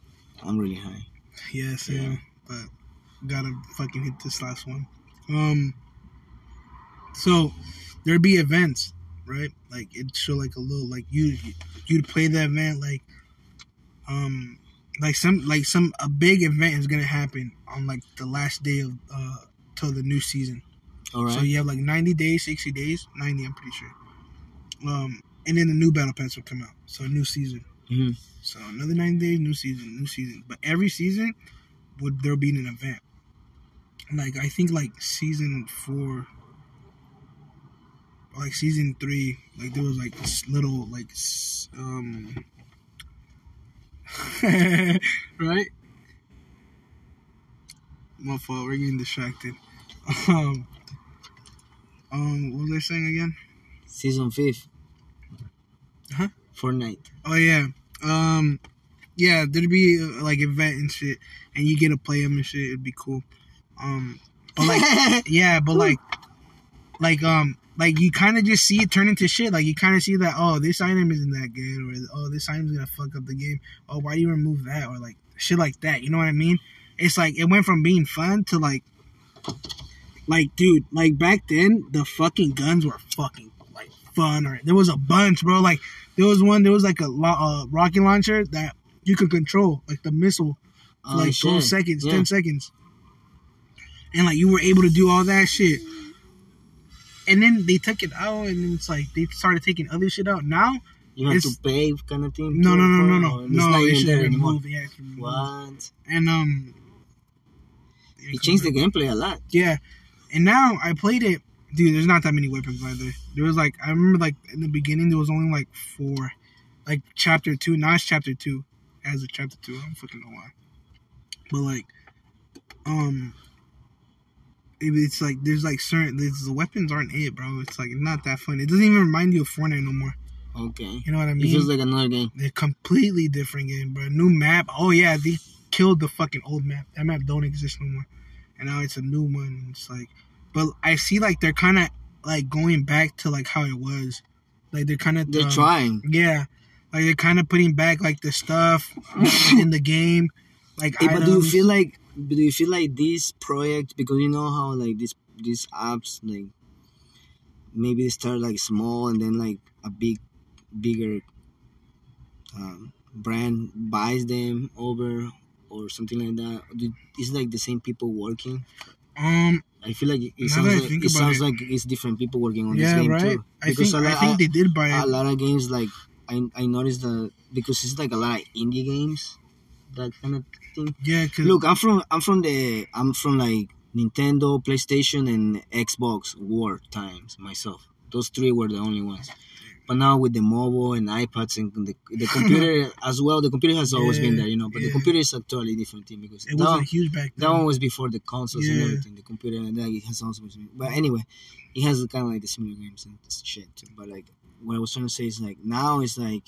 I'm really high. yeah, same. Yeah. But gotta fucking hit this last one. Um. So there'd be events, right? Like it'd show like a little like you you'd play the event like um like some like some a big event is gonna happen on like the last day of uh till the new season. All right. So you have like 90 days, 60 days, 90 I'm pretty sure. Um, and then the new battle pass will come out. So new season. Mhm. So another 90 days, new season, new season. But every season would there be an event. Like I think like season four, like season three, like there was like this little like um, [laughs] right? My fault. We're getting distracted. [laughs] Um, um, what was I saying again? Season fifth. Huh? Fortnite. Oh yeah. Um, yeah. There'd be uh, like event and shit, and you get to play them and shit. It'd be cool. Um, but like [laughs] yeah, but like, like um, like you kind of just see it turn into shit. Like you kind of see that oh, this item isn't that good, or oh, this item's gonna fuck up the game. Oh, why do you remove that, or like shit like that. You know what I mean? It's like it went from being fun to like, like dude, like back then the fucking guns were fucking like fun. Or there was a bunch, bro. Like there was one, there was like a uh, rocket launcher that you could control, like the missile for Oh, like shit. 12 seconds, Yeah. 10 seconds. And like you were able to do all that shit. And then they took it out and then it's like they started taking other shit out. Now, You have to pay kind of thing. no, to- no, no, no, for- no. it's No, not even there anymore. remove it. Yeah. What? And um He changed the gameplay a lot. Yeah. And now I played it. Dude, there's not that many weapons either. There was like I remember like in the beginning there was only like four. Like chapter two. Now it's chapter two. As a chapter two. I don't fucking know why. But like um it- it's like there's like certain the weapons aren't it, bro. It's like not that fun. It doesn't even remind you of Fortnite no more. Okay. You know what I It mean? feels like another game. They're completely different game, bro. New map. Oh yeah, they killed the fucking old map. That map don't exist no more, and now it's a new one. It's like, but I see like they're kind of like going back to like how it was. Like they're kind of They're um, trying. Yeah, like they're kind of putting back like the stuff [laughs] in the game. Like Hey, but do you feel like do you feel like this project because you know how like this these apps like maybe they start like small and then like a big bigger um, brand buys them over or something like that. Is like the same people working? um I feel like it, sounds like it sounds it- like it's different people working on yeah this game right. too. I think a I lot, think they did buy a lot of games like I I noticed that because it's like a lot of indie games, that kind of thing. Yeah, cause Look, I'm from I'm from the I'm from like Nintendo, PlayStation, and Xbox war times myself. Those three were the only ones. But now with the mobile and iPads and the, the computer [laughs] as well, the computer has always been there, you know. But the computer is a totally different thing because it that, wasn't one, huge back then. that one was before the consoles and everything. The computer and that it has also been. But anyway, it has kind of like the similar games and shit too. But like what I was trying to say is like now it's like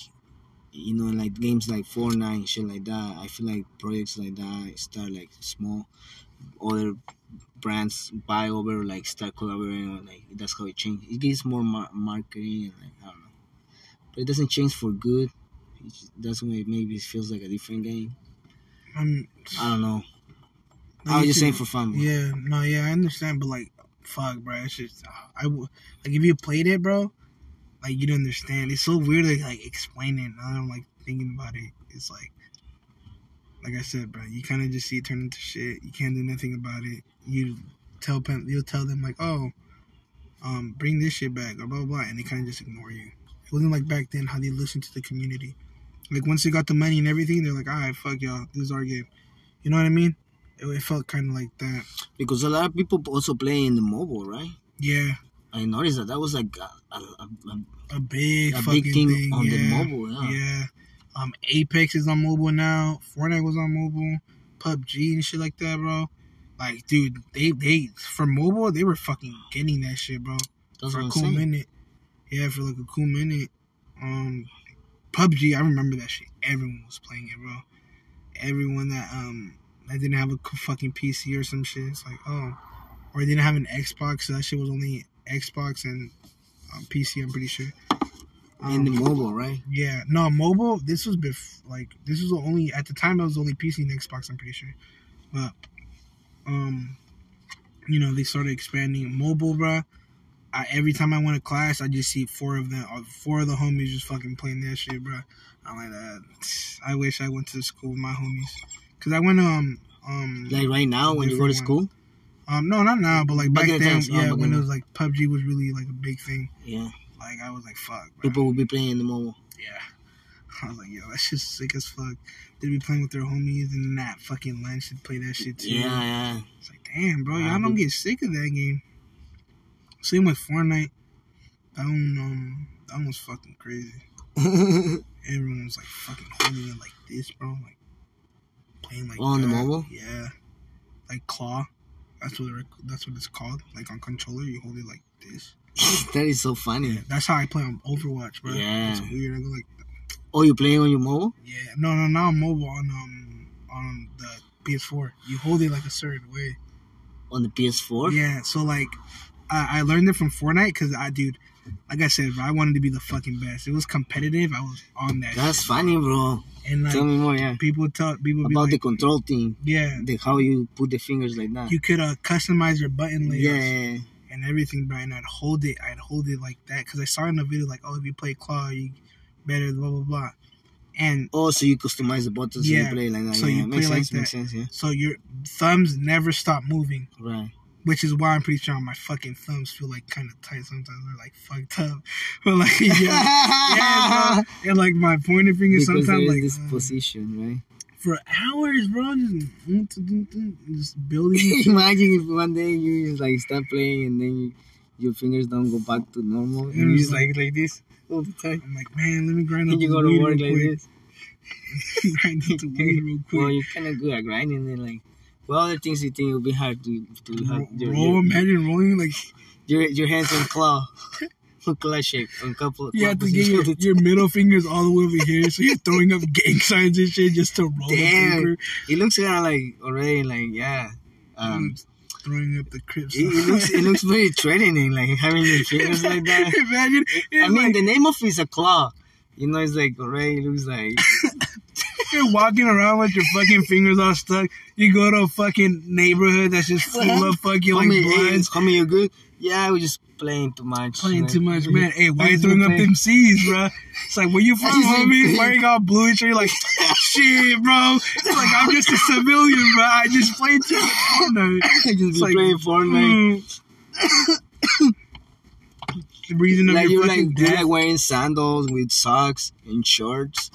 you know like games like Fortnite and shit like that. I feel like projects like that start like small, other brands buy over like start collaborating. Or, like that's how it changes. It gives more mar- marketing and like I don't know, but it doesn't change for good. It just, that's why it maybe it feels like a different game. Um, I don't know. like I was just saying for fun. bro. Yeah, no, yeah, I understand, but like, fuck, bro, it's just, I would, like, if you played it, bro, like, you don't understand. It's so weird to, like, explain it. Now that I'm, like, thinking about it. It's like, like I said, bro, you kind of just see it turn into shit. You can't do nothing about it. You tell, pen- you'll tell them, like, oh, um, bring this shit back, or blah, blah, blah, and they kind of just ignore you. It wasn't like back then how they listened to the community. Like, once they got the money and everything, they're like, all right, fuck y'all, this is our game. You know what I mean? It, it felt kind of like that. Because a lot of people also play in the mobile, right? Yeah, I noticed that that was like a, a, a, a big a fucking big thing, thing, on yeah. the mobile. Yeah. Yeah. Um, Apex is on mobile now. Fortnite was on mobile. PUBG and shit like that, bro. Like, dude, they they for mobile they were fucking getting that shit, bro. That's for a cool saying. minute. Yeah, for like a cool minute. Um, PUBG, I remember that shit. Everyone was playing it, bro. Everyone that um that didn't have a fucking PC or some shit, it's like oh, or didn't have an Xbox. So that shit was only Xbox and um, PC. I'm pretty sure. In the Um, mobile, right? yeah, no mobile. This was bef- like this was only at the time it was only PC and Xbox. I'm pretty sure, but um, you know they started expanding mobile, bruh. I, every time I went to class, I just see four of them, or four of the homies just fucking playing that shit, bro. I'm like that. I wish I went to school with my homies, cause I went um um Like right now when you go to school. Um no not now, but like Back back then, yeah, when it was like PUBG was really like a big thing. Yeah. Like I was like fuck, bruh. People would be playing the mobile. Yeah. [laughs] I was like, yo, that's just sick as fuck. They'd be playing with their homies and that fucking line should play that shit too. Yeah, yeah. It's like, damn, bro, y'all don't get sick of that game. Same with Fortnite. That one, um, that one was fucking crazy. [laughs] Everyone was like fucking holding it like this, bro. Like playing like Oh, on the mobile? Yeah. Like claw. That's what it, that's what it's called. Like on controller, you hold it like this. [laughs] that is so funny. Yeah, that's how I play on Overwatch, bro. Yeah. It's weird. I go like Oh, you playing on your mobile? Yeah, no, no, not on mobile on um on the PS4. You hold it like a certain way. On the PS4? Yeah, so like I, I learned it from Fortnite because I, dude, like I said, bro, I wanted to be the fucking best. It was competitive. I was on that. That's shit. funny, bro. And Tell like me more, yeah. people talk. people About like, the control thing. yeah, The how you put the fingers like that. you could uh customize your button layers yeah. and everything, bro. And I'd hold it, I'd hold it like that because I saw in the video like, oh, if you play claw, you better blah blah blah. And Oh, so you customize the buttons Yeah, and you play like that. so yeah, you makes play like makes sense, yeah. so your thumbs never stop moving. Right. Which is why I'm pretty sure my fucking thumbs feel like kind of tight sometimes. They're like fucked up, [laughs] but like yeah, yeah, bro. and like my pointer finger because sometimes like this uh, position, right? for hours, bro. Just, just building. [laughs] Imagine if one day you just like start playing and then you, your fingers don't go back to normal and Mm. you just like like this all the time. I'm like, man, let me grind up And You go to work like quick. this. [laughs] grind weed real quick. Well, you're kind of good at grinding and like. What other things you think will be hard to to have Ro- your, roll, your, imagine rolling like your, your hands on claw, [laughs] claw shape, on couple. you have to get your, [laughs] your middle fingers all the way over here, so you're throwing up gang [laughs] signs and shit just to roll the Damn. It looks kind of like already like yeah. Um, throwing up the crips. it, it looks it looks very threatening, like having your fingers like that. imagine. I mean, like- the name of it is a claw. You know, it's like already looks like You're walking around with your fucking fingers all stuck. You go to a fucking neighborhood that's just full of fucking like homie, hey, homie, you good? Yeah, we're just playing too much. Playing Like, too much, man. Hey, why you throwing up them C's, bro? It's like, where you from, just homie? Wearing all blue and shit. You're like, shit, bro. It's like, I'm just a civilian, bro. I just played too much Fortnite. [laughs] just be It's like, playing Fortnite. mm. [coughs] the reason of Like your you're like like wearing sandals with socks and shorts.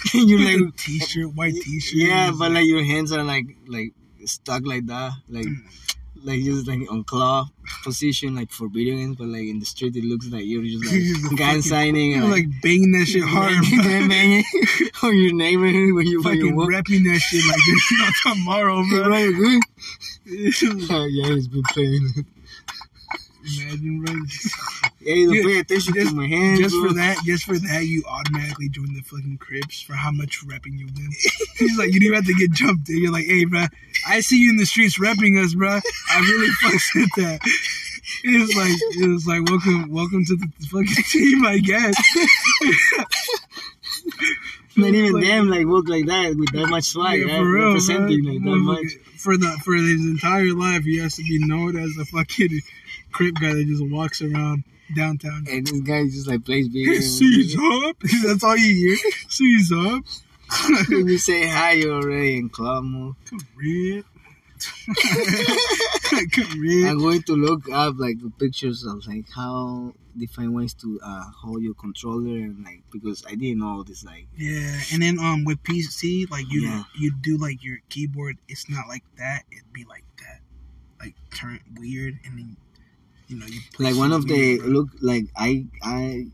[laughs] you're like [laughs] t-shirt, white t-shirt. yeah, but like your hands are like like stuck like that, like Mm. like just like on claw position, like for video games. But like in the street, it looks like you're just [laughs] You're just a like gun signing you're and like banging that shit hard, banging on your neighborhood when you fucking walk. repping that shit like there's no tomorrow, bro. good? Oh, yeah, he's been playing. Imagine, bro. Hey, [laughs] don't Yeah, pay just- my hands. Just bro. for that, just for that, you automatically join the fucking Crips for how much repping you win. [laughs] He's like, you don't have to get jumped in. You're like, hey, bro, I see you in the streets repping us, bro. I really [laughs] fucks with that. It was like, it was like, welcome, welcome to the fucking team, I guess. Not even Like, them like walk like that with that much swag, yeah, right? for real, representing bro. like that much. For the for his entire life, he has to be known as the fucking Crip guy that just walks around downtown. And this guy just like plays video. games. Seize up. [laughs] That's all you hear. Seize up. [laughs] You say hi, you're already in club mode. Red. Red. I'm going to look up like the pictures of like how different ways to uh, hold your controller and like because I didn't know this like Yeah, and then um with PC, like you Yeah. you do like your keyboard. It's not like that. It'd be like that, like turn weird, and then you know you like one of the bro. look like I I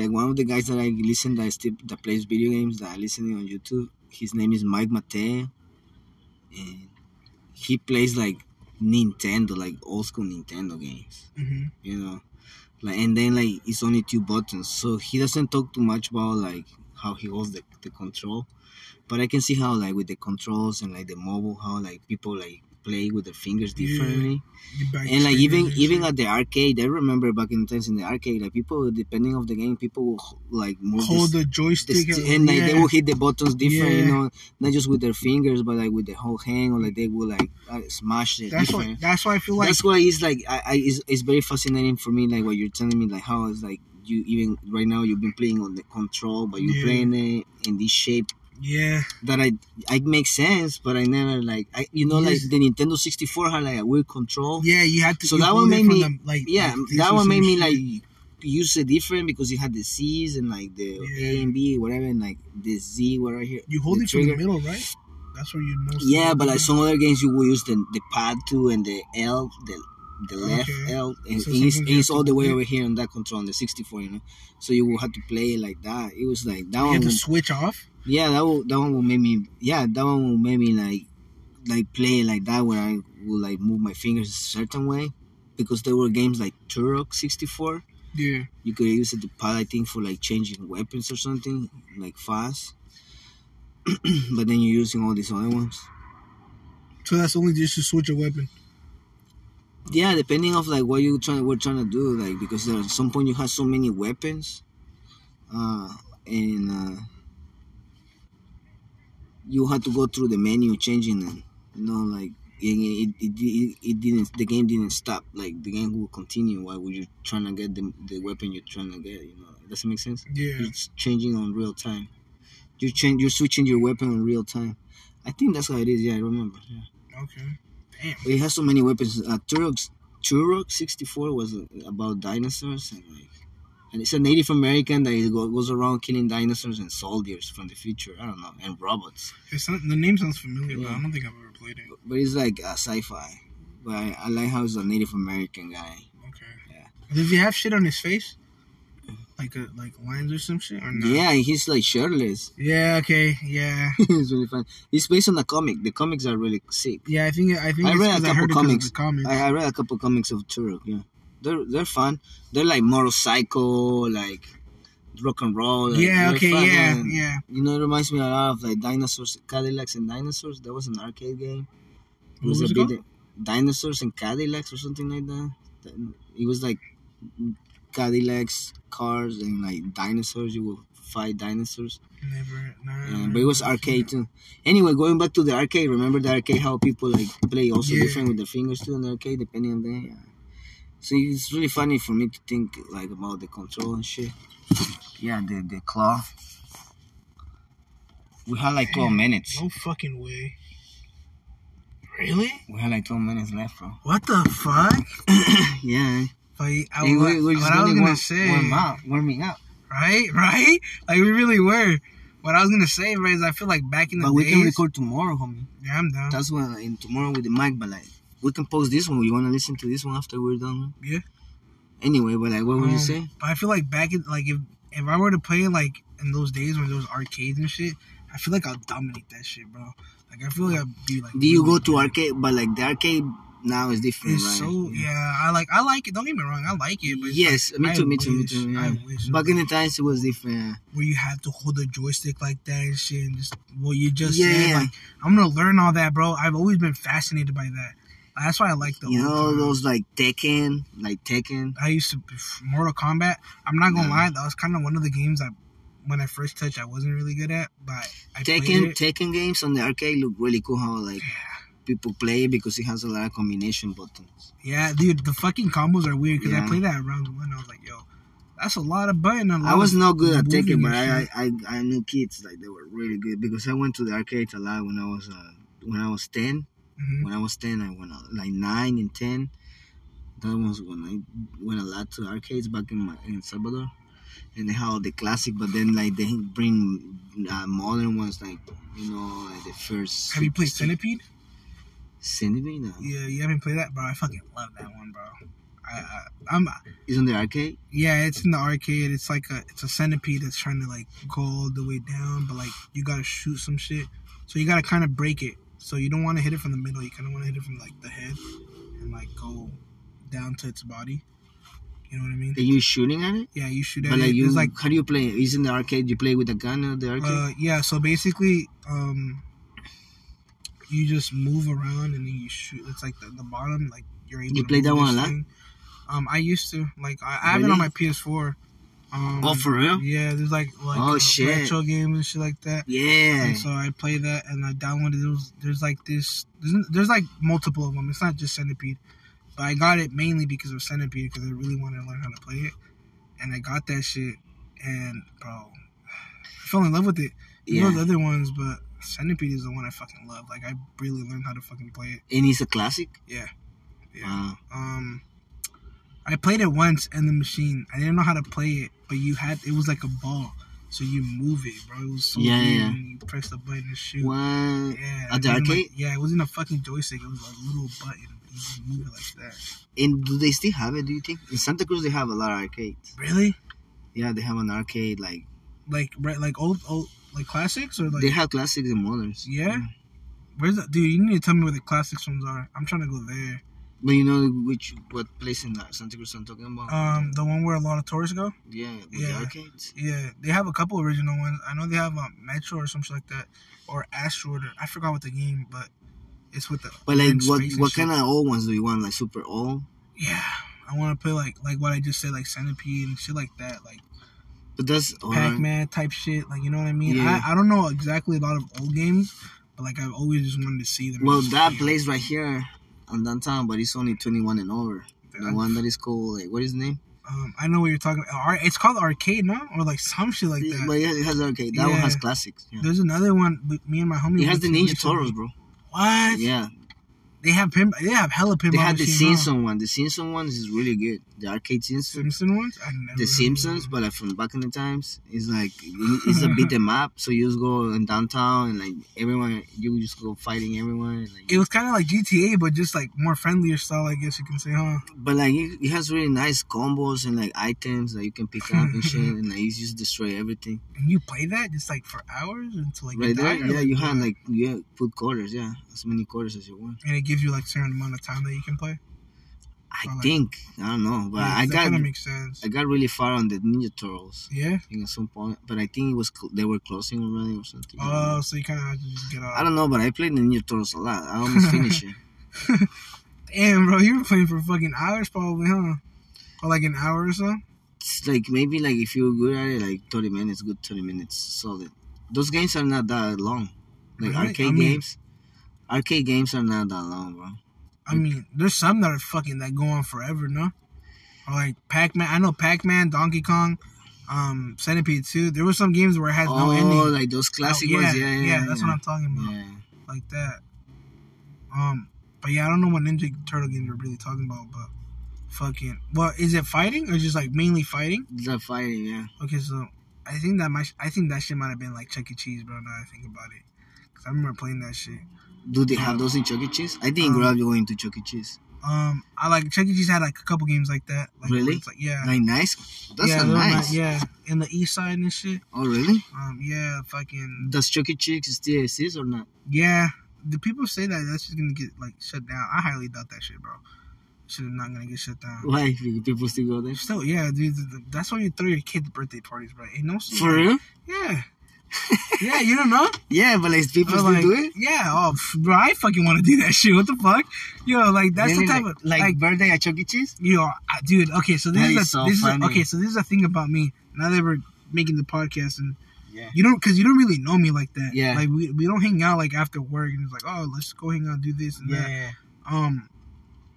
like one of the guys that I listen that still that plays video games that I listen on YouTube. His name is Mike Matei, and he plays like Nintendo, like old school Nintendo games. hmm You know, like and then like it's only two buttons, so he doesn't talk too much about like how he holds the, the control. But I can see how like with the controls and like the mobile, how like people like play with their fingers differently. Back and like even even shit. at the arcade, I remember back in the times in the arcade, like people depending of the game, people will like move hold this- the joystick this- and, like they will hit the buttons different, you know, not just with their fingers, but like with the whole hand, or like they will like uh, smash it That's different. why. That's why I feel like That's why it's like I, I it's, it's very fascinating for me, like what you're telling me, like how it's like you even right now you've been playing on the control, but you're Yeah. playing it in this shape yeah, that I I make sense, but I never like I you know like the Nintendo 64 had like a weird control. yeah. You had to. So that one made me- the, like Yeah, like that one made me like use it different because you had the C's and like the Yeah. A and B whatever and like the Z what right here. You hold it from the middle, right? That's where you know. Yeah, but like some other games you will use the the pad two and the L the the left Okay. L and So it's, it's all the way play- over here on that control on the 64, you know. So you will have to play it like that. It was like that You one. have to will- switch off. yeah, that will that one will make me yeah that one will make me like like play it like that where I will like move my fingers a certain way because there were games like Turok 64 Yeah. you could use it the pad I think for like changing weapons or something like fast [clears throat] but then you're using all these other ones So that's only just to switch a weapon. Yeah depending of like what you trying we're trying to do like because at some point you have so many weapons uh and uh you had to go through the menu changing them you know like it, it, it, it, didn't the game didn't stop like the game will continue while you're trying to get the, the weapon you're trying to get you know does it make sense Yeah. it's changing on real time. You're change, you're switching your weapon on real time. I think that's how it is. Yeah, I remember. Yeah. Okay. Damn. But it has so many weapons. Uh, Turok, Turok 64 was about dinosaurs and like, and it's a Native American that goes around killing dinosaurs and soldiers from the future. I don't know, and robots. It's not, the name sounds familiar, but I don't think I've ever played it. But it's like uh, sci-fi. But I, I like how it's a Native American guy. Okay. Yeah. Does he have shit on his face? Like a, like lines or some shit or no? Yeah, he's like shirtless. Yeah. Okay. Yeah. [laughs] it's really fun. It's based on the comic. The comics are really sick. Yeah. I think. I think. I read a couple heard it 'cause of comics. Comics. I, I read a couple comics of Turok. Yeah, they're they're fun. They're like motorcycle, like rock and roll. like, yeah. Okay. fun, Yeah. and, Yeah. You know, it reminds me a lot of like dinosaurs, Cadillacs and dinosaurs. That was an arcade game. It was, was a bit dinosaurs and Cadillacs or something like. That- It was like Cadillacs, cars, and like dinosaurs. You will fight dinosaurs. Never. Um, but it was arcade too. Anyway, going back to the arcade, remember the arcade how people like play also Yeah. different with their fingers too in the arcade depending on the. Yeah. So it's really funny for me to think like about the control and shit. Yeah, the the claw. We had like twelve minutes. No fucking way. Really? We had like twelve minutes left, bro. What the fuck? [coughs] yeah. Like, I, Hey, we, we're what I was gonna warm, say, warm up, warming up. right, [laughs] right, like we really were. What I was gonna say, right, is I feel like back in the But we days. can record tomorrow, homie. yeah, I'm down. That's when in tomorrow with the mic, but like we can post this one. You wanna listen to this one after we're done? Yeah. Anyway, but like, what would you Um, say? But I feel like back in like if if I were to play like in those days when there was arcades and shit, I feel like I'll dominate that shit, bro. Like I feel like I'd be like. Do you go to arcade? But like the arcade now it's different, It's right? so yeah. I like I like it. Don't get me wrong, I like it. But Yes, like, me too, me too, me too. I Yeah. wish Back in the times, it was different. yeah. where you had to hold a joystick like that and shit, and just what you just Yeah, said. yeah. Like I'm gonna learn all that, bro. I've always been fascinated by that. That's why I like the. You old know those like Tekken, like Tekken. I used to Mortal Kombat. I'm not gonna Yeah. lie, that was kind of one of the games that when I first touched, I wasn't really good at. But I Tekken. Tekken games on the arcade look really cool. How like people play because it has a lot of combination buttons. Yeah, dude, the fucking combos are weird because I Yeah. played that round one. I was like, yo, that's a lot of button. a I lot was not good at Tekken, but I. I I I knew kids like they were really good because I went to the arcade a lot when I was uh when I was ten. Mhm. When I was ten, I went out, like nine and ten. That was when I went a lot to arcades back in my, in Salvador, and they had the classic. But then like they bring uh, modern ones like you know like the first. Have you played Centipede? Centipede? No. Yeah, you haven't played that, bro. I fucking love that one, bro. I, I I'm It's on the arcade. yeah, it's in the arcade. It's like a it's a centipede that's trying to like go all the way down, but like you gotta shoot some shit. So you gotta kind of break it. So you don't want to hit it from the middle. You kind of want to hit it from like the head. And like go down to its body. You know what I mean? Are you shooting at it? Yeah, you shoot at But it. like you, It's like how do you play? Is in the arcade? You play with a gun at the arcade? uh, yeah. So basically, um, you just move around and then you shoot. It's like the, the bottom, like you're able. You to played that one a lot? Um, I used to like I, I have it on my PS4. Um, oh, for real? Yeah, there's like like Oh, uh, shit. retro games and shit like that. Yeah. And so I play that and I downloaded those. There's like this. There's, there's like multiple of them. It's not just Centipede, but I got it mainly because of Centipede because I really wanted to learn how to play it, and I got that shit. And bro, [sighs] I fell in love with it. You know the other ones, but Centipede is the one I fucking love. Like I really learned how to fucking play it. And it's a classic. Yeah. Wow. Um, I played it once in the machine. I didn't know how to play it, but you had it was like a ball, so you move it, bro. It was so Yeah, weird yeah. when you press the button and shoot. What? Yeah, At the arcade? Like, yeah, it wasn't a fucking joystick. It was a little button. You just move it like that. And do they still have it? Do you think in Santa Cruz they have a lot of arcades? Really? Yeah, they have an arcade like Like right, like old, old, like classics or like they have classics and moderns. Yeah? where's that, dude? You need to tell me where the classics ones are. I'm trying to go there. But you know which what place in Santa Cruz I'm talking about? Um, the one where a lot of tourists go. yeah, yeah. the arcades. Yeah, they have a couple original ones. I know they have um, Metro or something like that, or Asteroid. Or, I forgot what the game, but it's with the. But like, what what shit. kind of old ones do you want? Like super old? Yeah, I want to play like like what I just said, like Centipede and shit like that, like But that's Pac Man type shit. Like you know what I mean? Yeah. I, I don't know exactly a lot of old games, but like I've always just wanted to see them. Well, that place right here on downtown, but it's only 21 and over. The one that is called like what is the name? Um, I know what you're talking. about. It's called arcade, no, or like some shit like that. But yeah, it has arcade. That one has classics. Yeah. There's another one. Me and my homie. It has the Ninja. Turtles, bro. What? Yeah, They have pin. They have hella pinball. they had the? Simpson one. The Simpson one is really good. The arcade Simpson. Simpson ones. The Simpsons, but like from back in the times, it's like it's a beat 'em up. So you just go in downtown and like everyone, you just go fighting everyone. Like, It was kind of like GTA, but just like more friendlier style, I guess you can say, huh? but like it, it has really nice combos and like items that you can pick up and shit, and like you just destroy everything. [laughs] And you play that just like for hours until like you right there, die, or, yeah, you have what? like yeah, put quarters, yeah, as many quarters as you want. and it gives you like certain amount of time that you can play. I like- think I don't know, but Yeah, I that got makes sense. I got really far on the Ninja Turtles. Yeah. I think at some point, but I think it was cl- they were closing already or something. Oh, so you kind of have to just get out. I don't know, but I played the Ninja Turtles a lot. I almost finished it. [laughs] Damn, bro, you were playing for fucking hours, probably, huh? Or like an hour or so. It's like maybe like if you're good at it, like thirty minutes, good thirty minutes, solid. Those games are not that long. Like Really? arcade I mean- games, arcade games are not that long, bro. I mean, there's some that are fucking that go on forever, no? Or like Pac Man. I know Pac Man, Donkey Kong, um, Centipede 2. There were some games where it had no ending. oh, like those classic Oh, ones, yeah, yeah, yeah. that's what I'm talking about. Yeah. Like that. Um, but yeah, I don't know what Ninja Turtle games you're really talking about, but fucking. Well, is it fighting or just like mainly fighting? It's like fighting, yeah. Okay, so I think that might. I think that shit might have been like Chuck E. Cheese, bro. Now I think about it, cause I remember playing that shit. Do they have those in Chuck E. Cheese? I didn't Um, grow up going to Chuck E. Cheese. Um, I like Chuck E. Cheese had like a couple games like that. Like, Really? Like yeah. Like nice. That's yeah, nice. Yeah, in the east side and shit. Oh really? Um, yeah, fucking Does Chuck E. Cheese still exist or not? yeah. The people say that that's just gonna get like shut down. I highly doubt that shit, bro. Shit is not gonna get shut down. Why people still go there? Still, yeah, dude. th- th- That's why you throw your kids birthday parties, bro. Ain't no For real? Yeah. Yeah, you don't know? Yeah, but like people still like, do it. Yeah, oh, bro, I fucking want to do that [laughs] shit. What the fuck? Yo, like that's Really? the type like, of like, like, birthday at Chuck E. Cheese. yo, I, dude. Okay, so this That is, is a, so this is a, okay, so this is a thing about me. Now that we're making the podcast and Yeah. you don't, cause you don't really know me like that. Yeah. like we, we don't hang out like after work and it's like, oh, let's go hang out, do this and that. Um,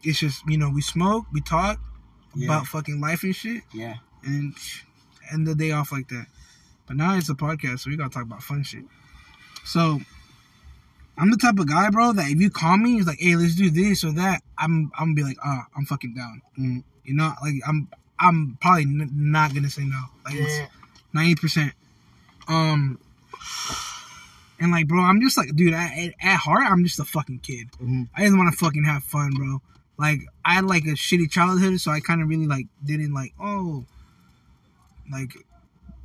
it's just you know we smoke, we talk Yeah. about fucking life and shit, yeah. and end the day off like that. But now it's a podcast, so we gotta talk about fun shit. So I'm the type of guy, bro, that if you call me, it's like, hey, let's do this or that. I'm I'm gonna be like, ah, I'm fucking down. Mm. You know, like I'm I'm probably n- not gonna say no. Like it's ninety percent. Um. And like, bro, I'm just like, dude. I, at, at heart, I'm just a fucking kid. Mhm. I just want to fucking have fun, bro. Like, I had like a shitty childhood, so I kind of really like didn't like, oh, like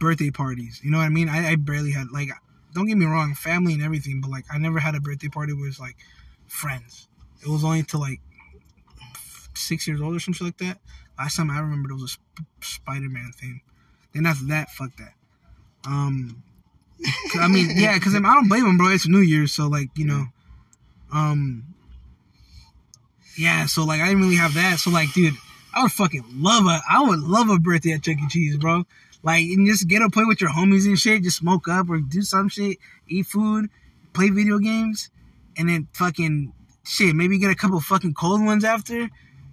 birthday parties. You know what I mean? I, I barely had like, don't get me wrong, family and everything, but like, I never had a birthday party where it's like friends. It was only to like six years old or something like that. Last time I remember it was a Sp- Spider-Man thing. Then after that, fuck that. Um, I mean, yeah, because I don't blame him, bro. It's New Year's, so like you know, um, yeah. So like I didn't really have that. So like, dude, I would fucking love a, I would love a birthday at Chuck E. Cheese, bro. Like, and just get to play with your homies and shit. Just smoke up or do some shit, eat food, play video games, and then fucking shit. Maybe get a couple fucking cold ones after.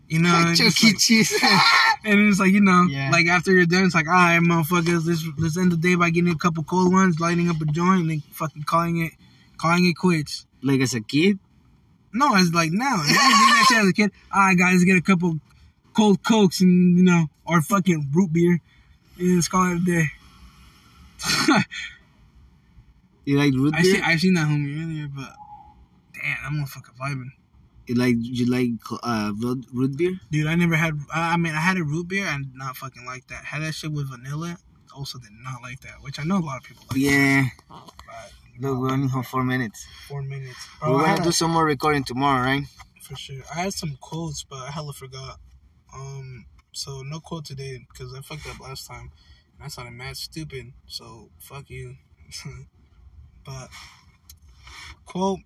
You know, and Chuck E. like- Cheese. [laughs] and it's like you know, Yeah. like after you're done, it's like, all right, motherfuckers, let's let's end the day by getting a couple cold ones, lighting up a joint, and then fucking calling it, calling it quits. like as a kid. No, it's like now. I didn't do that shit as a kid. All right, guys, get a couple cold cokes and you know, or fucking root beer, and let's call it a day. [laughs] You like root I beer? see, I seen that homie earlier, but damn, that motherfucker vibing. you like you like uh root, beer? Dude, I never had. I mean, I had a root beer and not fucking like that. Had that shit with vanilla. Also, did not like that, which I know a lot of people like. Yeah. But Look, we only have four minutes. four minutes. We're gonna do a- some more recording tomorrow, right? for sure. I had some quotes, but I hella forgot. Um, so no quote today because I fucked up last time. And I sounded mad stupid. So fuck you. [laughs] but quote,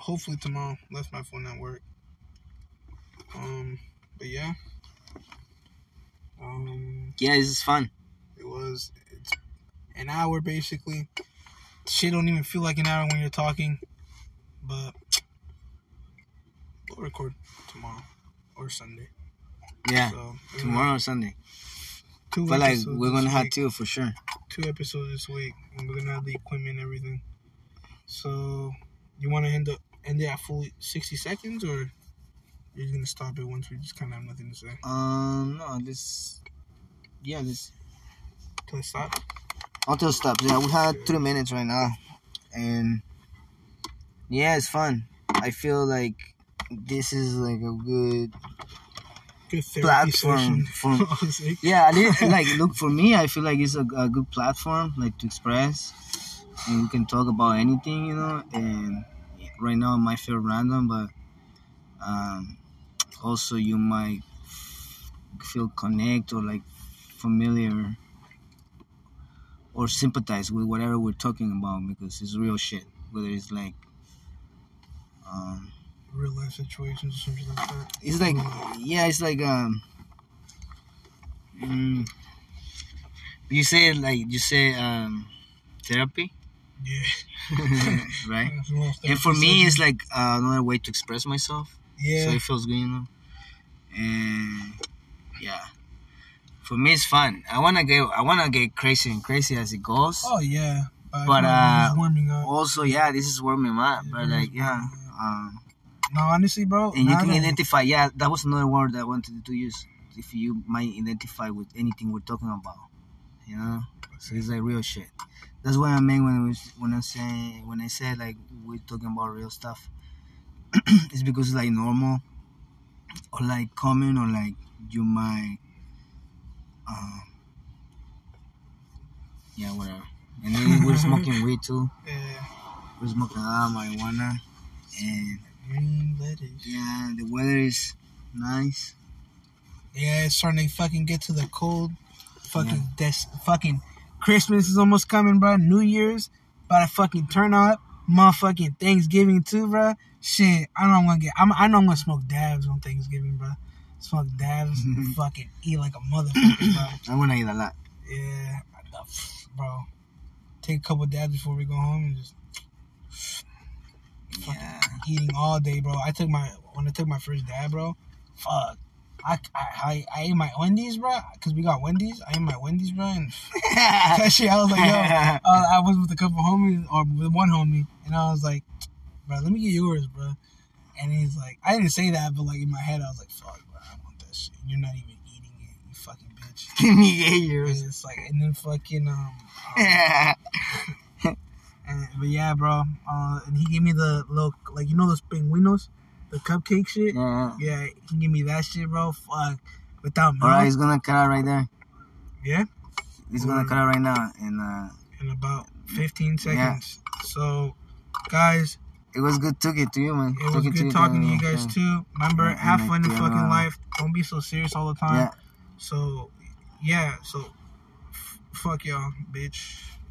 hopefully tomorrow. Left my phone at work. Um, but yeah. Um, Yeah, this is fun. it was it's an hour basically. Shit don't even feel like an hour when you're talking, but we'll record tomorrow or Sunday. Yeah, So tomorrow or Sunday. two But like we're gonna have week. two for sure. two episodes this week, and we're gonna have the equipment and everything. So, you want to end up end it at full sixty seconds, or you're gonna stop it once we just kind of have nothing to say? Um, no, this. Yeah, this. Till it stop. Until stop. Yeah, we have three minutes right now, and yeah, it's fun. I feel like this is like a good Good Platform for- [laughs] yeah [laughs] like look for me i feel like it's a, a good platform like to express. And we can talk about anything you know and right now it might feel random but um also you might feel connect or like familiar or sympathize with whatever we're talking about because it's real shit whether it's like um Real life situations or something like that. it's like yeah it's like um mm, you say like you say um therapy? Yeah. [laughs] right? [laughs] That's a little and for me it's like uh, another way to express myself. Yeah. so it feels good you know? And yeah. For me it's fun. I want to get i want to get crazy and crazy as it goes. Oh yeah. But, But, uh, also yeah this is warming up but like yeah um No, honestly, bro. and you can identify yeah that was another word that i wanted to use if you might identify with anything we're talking about you know? So it's like real shit. That's what i mean when I was when i say when i said like we're talking about real stuff. [clears throat] It's because it's like normal or like common or like you might um yeah whatever. And then we're smoking [laughs] weed too. Yeah. we're smoking of marijuana and Green lettuce. yeah, the weather is nice. Yeah, it's starting to fucking get to the cold. Fucking des- fucking Christmas is almost coming, bro. New Year's about to fucking turn up. Motherfucking Thanksgiving too, bro. Shit, I know I'm gonna get. I'm, I know I'm gonna smoke dabs on Thanksgiving, bro. Smoke dabs, and [laughs] fucking eat like a motherfucker, bro. I'm gonna eat a lot. Yeah, bro. Take a couple dabs before we go home and just Yeah. eating all day, bro. I took my when I took my first dab, bro. Fuck. I, I, I, ate my Wendy's, bro, because we got Wendy's. I ate my Wendy's, bro, and [laughs] that shit, I was like, yo, [laughs] uh, I was with a couple homies, or with one homie, and I was like, bro, let me get yours, bro. And he's like, I didn't say that, but like in my head, I was like, fuck, bro, I want that shit. You're not even eating it, you fucking bitch. [laughs] Give me And it's like, and then fucking, um, um and, but yeah, bro, uh, and he gave me the little, like, you know those pinguinos, the cupcake shit? yeah. Yeah, he gave me that shit, bro. Fuck. Without milk. Alright, he's gonna cut out right there. Yeah. He's gonna cut out right now. And uh in about 15 seconds. Yeah. So, guys, it was good talking to you, man. It was Talking good you talking to you yeah. guys too. Remember, Yeah, have fun in fucking yeah. life. Don't be so serious all the time. Yeah. So, yeah. So, f- fuck y'all, bitch.